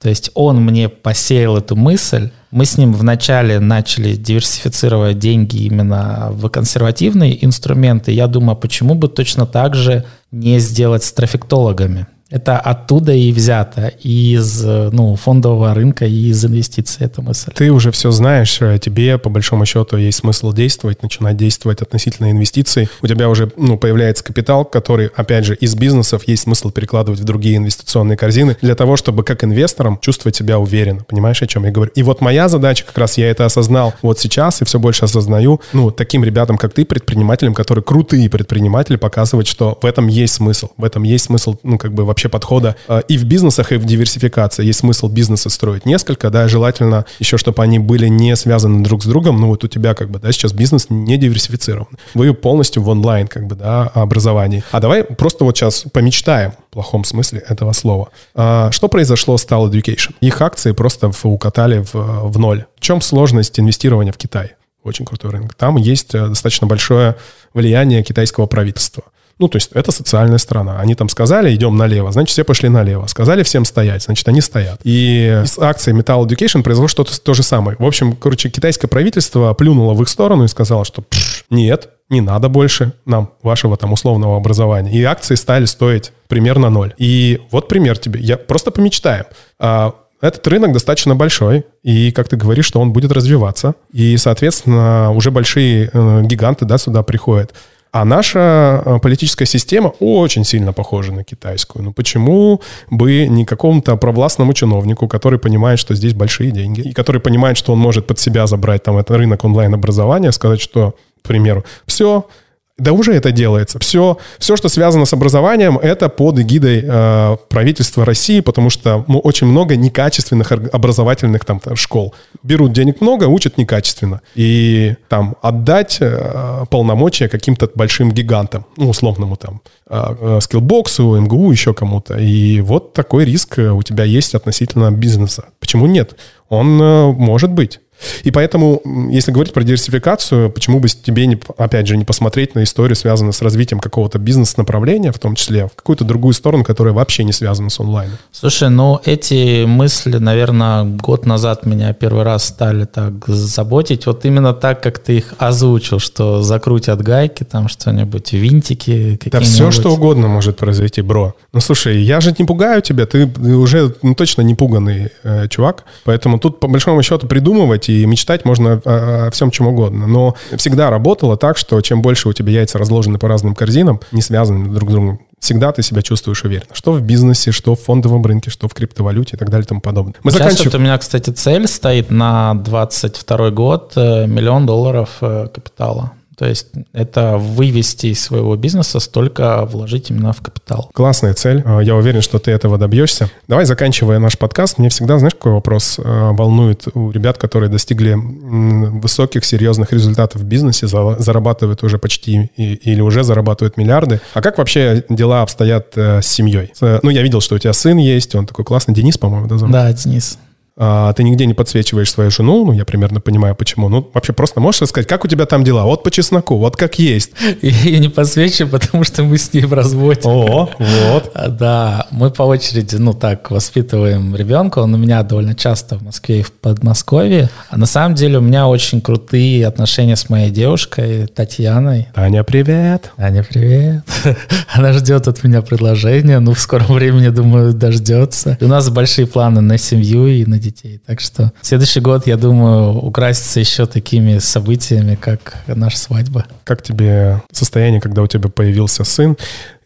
То есть он мне посеял эту мысль, мы с ним вначале начали диверсифицировать деньги именно в консервативные инструменты. Я думаю, почему бы точно так же не сделать с трафиктологами? Это оттуда и взято, из ну, фондового рынка, и из инвестиций, эта мысль. Ты уже все знаешь, э, тебе по большому счету есть смысл действовать, начинать действовать относительно инвестиций. У тебя уже ну, появляется капитал, который, опять же, из бизнесов есть смысл перекладывать в другие инвестиционные корзины для того, чтобы как инвестором чувствовать себя уверенно. Понимаешь, о чем я говорю? И вот моя задача, как раз я это осознал вот сейчас и все больше осознаю, ну, таким ребятам, как ты, предпринимателям, которые крутые предприниматели, показывать, что в этом есть смысл, в этом есть смысл, ну, как бы вообще вообще подхода э, и в бизнесах, и в диверсификации. Есть смысл бизнеса строить несколько, да, желательно еще, чтобы они были не связаны друг с другом. Ну, вот у тебя как бы, да, сейчас бизнес не диверсифицирован. Вы полностью в онлайн, как бы, да, образовании. А давай просто вот сейчас помечтаем в плохом смысле этого слова. А, что произошло с Tal Education? Их акции просто укатали в, в ноль. В чем сложность инвестирования в Китай? Очень крутой рынок. Там есть э, достаточно большое влияние китайского правительства. Ну, то есть это социальная страна. Они там сказали, идем налево, значит, все пошли налево. Сказали всем стоять, значит, они стоят. И с акцией Metal Education произошло что-то то же самое. В общем, короче, китайское правительство плюнуло в их сторону и сказало, что нет, не надо больше нам вашего там условного образования. И акции стали стоить примерно ноль. И вот пример тебе. Я просто помечтаем. А, этот рынок достаточно большой, и, как ты говоришь, что он будет развиваться. И, соответственно, уже большие э, гиганты да, сюда приходят. А наша э, политическая система очень сильно похожа на китайскую. Ну почему бы не какому-то провластному чиновнику, который понимает, что здесь большие деньги, и который понимает, что он может под себя забрать там этот рынок онлайн-образования, сказать, что, к примеру, все, да уже это делается. Все, все, что связано с образованием, это под эгидой э, правительства России, потому что ну, очень много некачественных образовательных там, школ. Берут денег много, учат некачественно. И там отдать э, полномочия каким-то большим гигантам, ну, условному там, э, скиллбоксу, МГУ, еще кому-то. И вот такой риск у тебя есть относительно бизнеса. Почему нет? Он э, может быть. И поэтому, если говорить про диверсификацию, почему бы тебе, не, опять же, не посмотреть на историю, связанную с развитием какого-то бизнес-направления, в том числе, в какую-то другую сторону, которая вообще не связана с онлайном? Слушай, ну эти мысли, наверное, год назад меня первый раз стали так заботить, вот именно так, как ты их озвучил, что закрутят гайки, там что-нибудь, винтики Да все, что угодно может произойти, бро. Ну, слушай, я же не пугаю тебя, ты уже ну, точно не пуганный э, чувак, поэтому тут, по большому счету, придумывать и мечтать можно о, о всем чем угодно. Но всегда работало так, что чем больше у тебя яйца разложены по разным корзинам, не связанным друг с другом, всегда ты себя чувствуешь уверенно. Что в бизнесе, что в фондовом рынке, что в криптовалюте и так далее и тому подобное. Мы Сейчас заканчиваем... вот у меня, кстати, цель стоит на 22 год э, миллион долларов э, капитала. То есть это вывести из своего бизнеса столько вложить именно в капитал. Классная цель. А, я уверен, что ты этого добьешься. Давай, заканчивая наш подкаст, мне всегда, знаешь, какой вопрос а, волнует у ребят, которые достигли высоких, серьезных результатов в бизнесе, зарабатывают уже почти или уже зарабатывают миллиарды. А как вообще дела обстоят э, с семьей? Ну, я видел, что у тебя сын есть, он такой классный. Денис, по-моему, да, зовут? Да, Денис а, ты нигде не подсвечиваешь свою жену, ну, я примерно понимаю, почему. Ну, вообще просто можешь рассказать, как у тебя там дела? Вот по чесноку, вот как есть. Я ее не подсвечиваю, потому что мы с ней в разводе. О, вот. А, да, мы по очереди, ну, так, воспитываем ребенка. Он у меня довольно часто в Москве и в Подмосковье. А на самом деле у меня очень крутые отношения с моей девушкой Татьяной. Таня, привет. Таня, привет. Она ждет от меня предложения. Ну, в скором времени, думаю, дождется. И у нас большие планы на семью и на детей детей. Так что следующий год, я думаю, украсится еще такими событиями, как наша свадьба. Как тебе состояние, когда у тебя появился сын?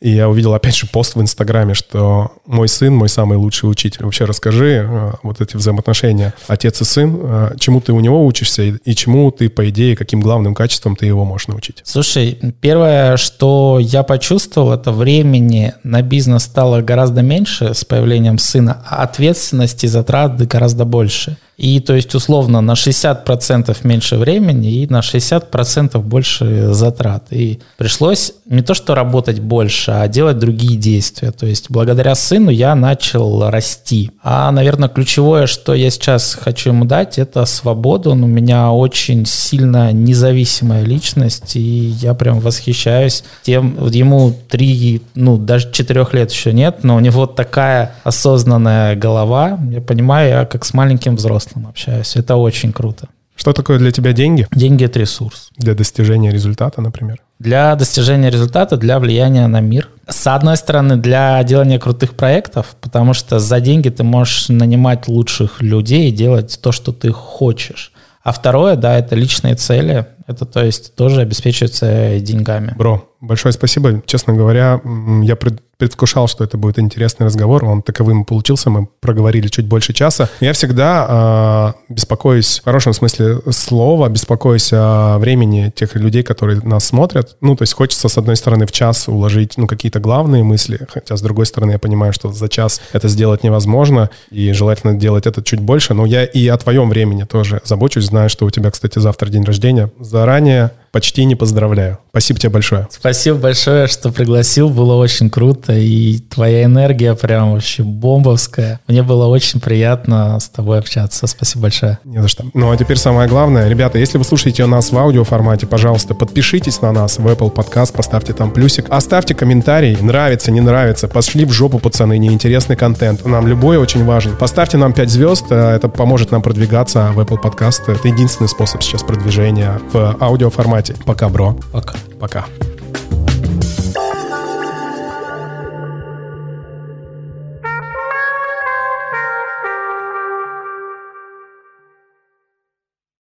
И я увидел, опять же, пост в Инстаграме, что мой сын, мой самый лучший учитель. Вообще расскажи э, вот эти взаимоотношения отец и сын, э, чему ты у него учишься и, чему ты, по идее, каким главным качеством ты его можешь научить? Слушай, первое, что я почувствовал, это времени на бизнес стало гораздо меньше с появлением сына, а ответственности и затрат гораздо больше. И то есть условно на 60% меньше времени и на 60% больше затрат. И пришлось не то что работать больше, а делать другие действия. То есть благодаря сыну я начал расти. А, наверное, ключевое, что я сейчас хочу ему дать, это свободу. Он у меня очень сильно независимая личность, и я прям восхищаюсь тем, ему три, ну даже четырех лет еще нет, но у него такая осознанная голова. Я понимаю, я как с маленьким взрослым взрослым общаюсь. Это очень круто. Что такое для тебя деньги? Деньги — это ресурс. Для достижения результата, например? Для достижения результата, для влияния на мир. С одной стороны, для делания крутых проектов, потому что за деньги ты можешь нанимать лучших людей и делать то, что ты хочешь. А второе, да, это личные цели. Это, то есть, тоже обеспечивается деньгами. Бро, большое спасибо. Честно говоря, я пред предвкушал, что это будет интересный разговор. Он таковым и получился. Мы проговорили чуть больше часа. Я всегда э, беспокоюсь, в хорошем смысле слова, беспокоюсь о времени тех людей, которые нас смотрят. Ну, то есть хочется, с одной стороны, в час уложить ну, какие-то главные мысли, хотя, с другой стороны, я понимаю, что за час это сделать невозможно, и желательно делать это чуть больше. Но я и о твоем времени тоже забочусь. Знаю, что у тебя, кстати, завтра день рождения. Заранее почти не поздравляю. Спасибо тебе большое. Спасибо большое, что пригласил. Было очень круто. И твоя энергия прям вообще бомбовская. Мне было очень приятно с тобой общаться. Спасибо большое. Не за что. Ну а теперь самое главное. Ребята, если вы слушаете нас в аудиоформате, пожалуйста, подпишитесь на нас в Apple Podcast, поставьте там плюсик. Оставьте комментарий. Нравится, не нравится. Пошли в жопу, пацаны. Неинтересный контент. Нам любой очень важен. Поставьте нам 5 звезд. Э, это поможет нам продвигаться в Apple Podcast. Это единственный способ сейчас продвижения в аудиоформате. Пока, бро. Пока. Пока.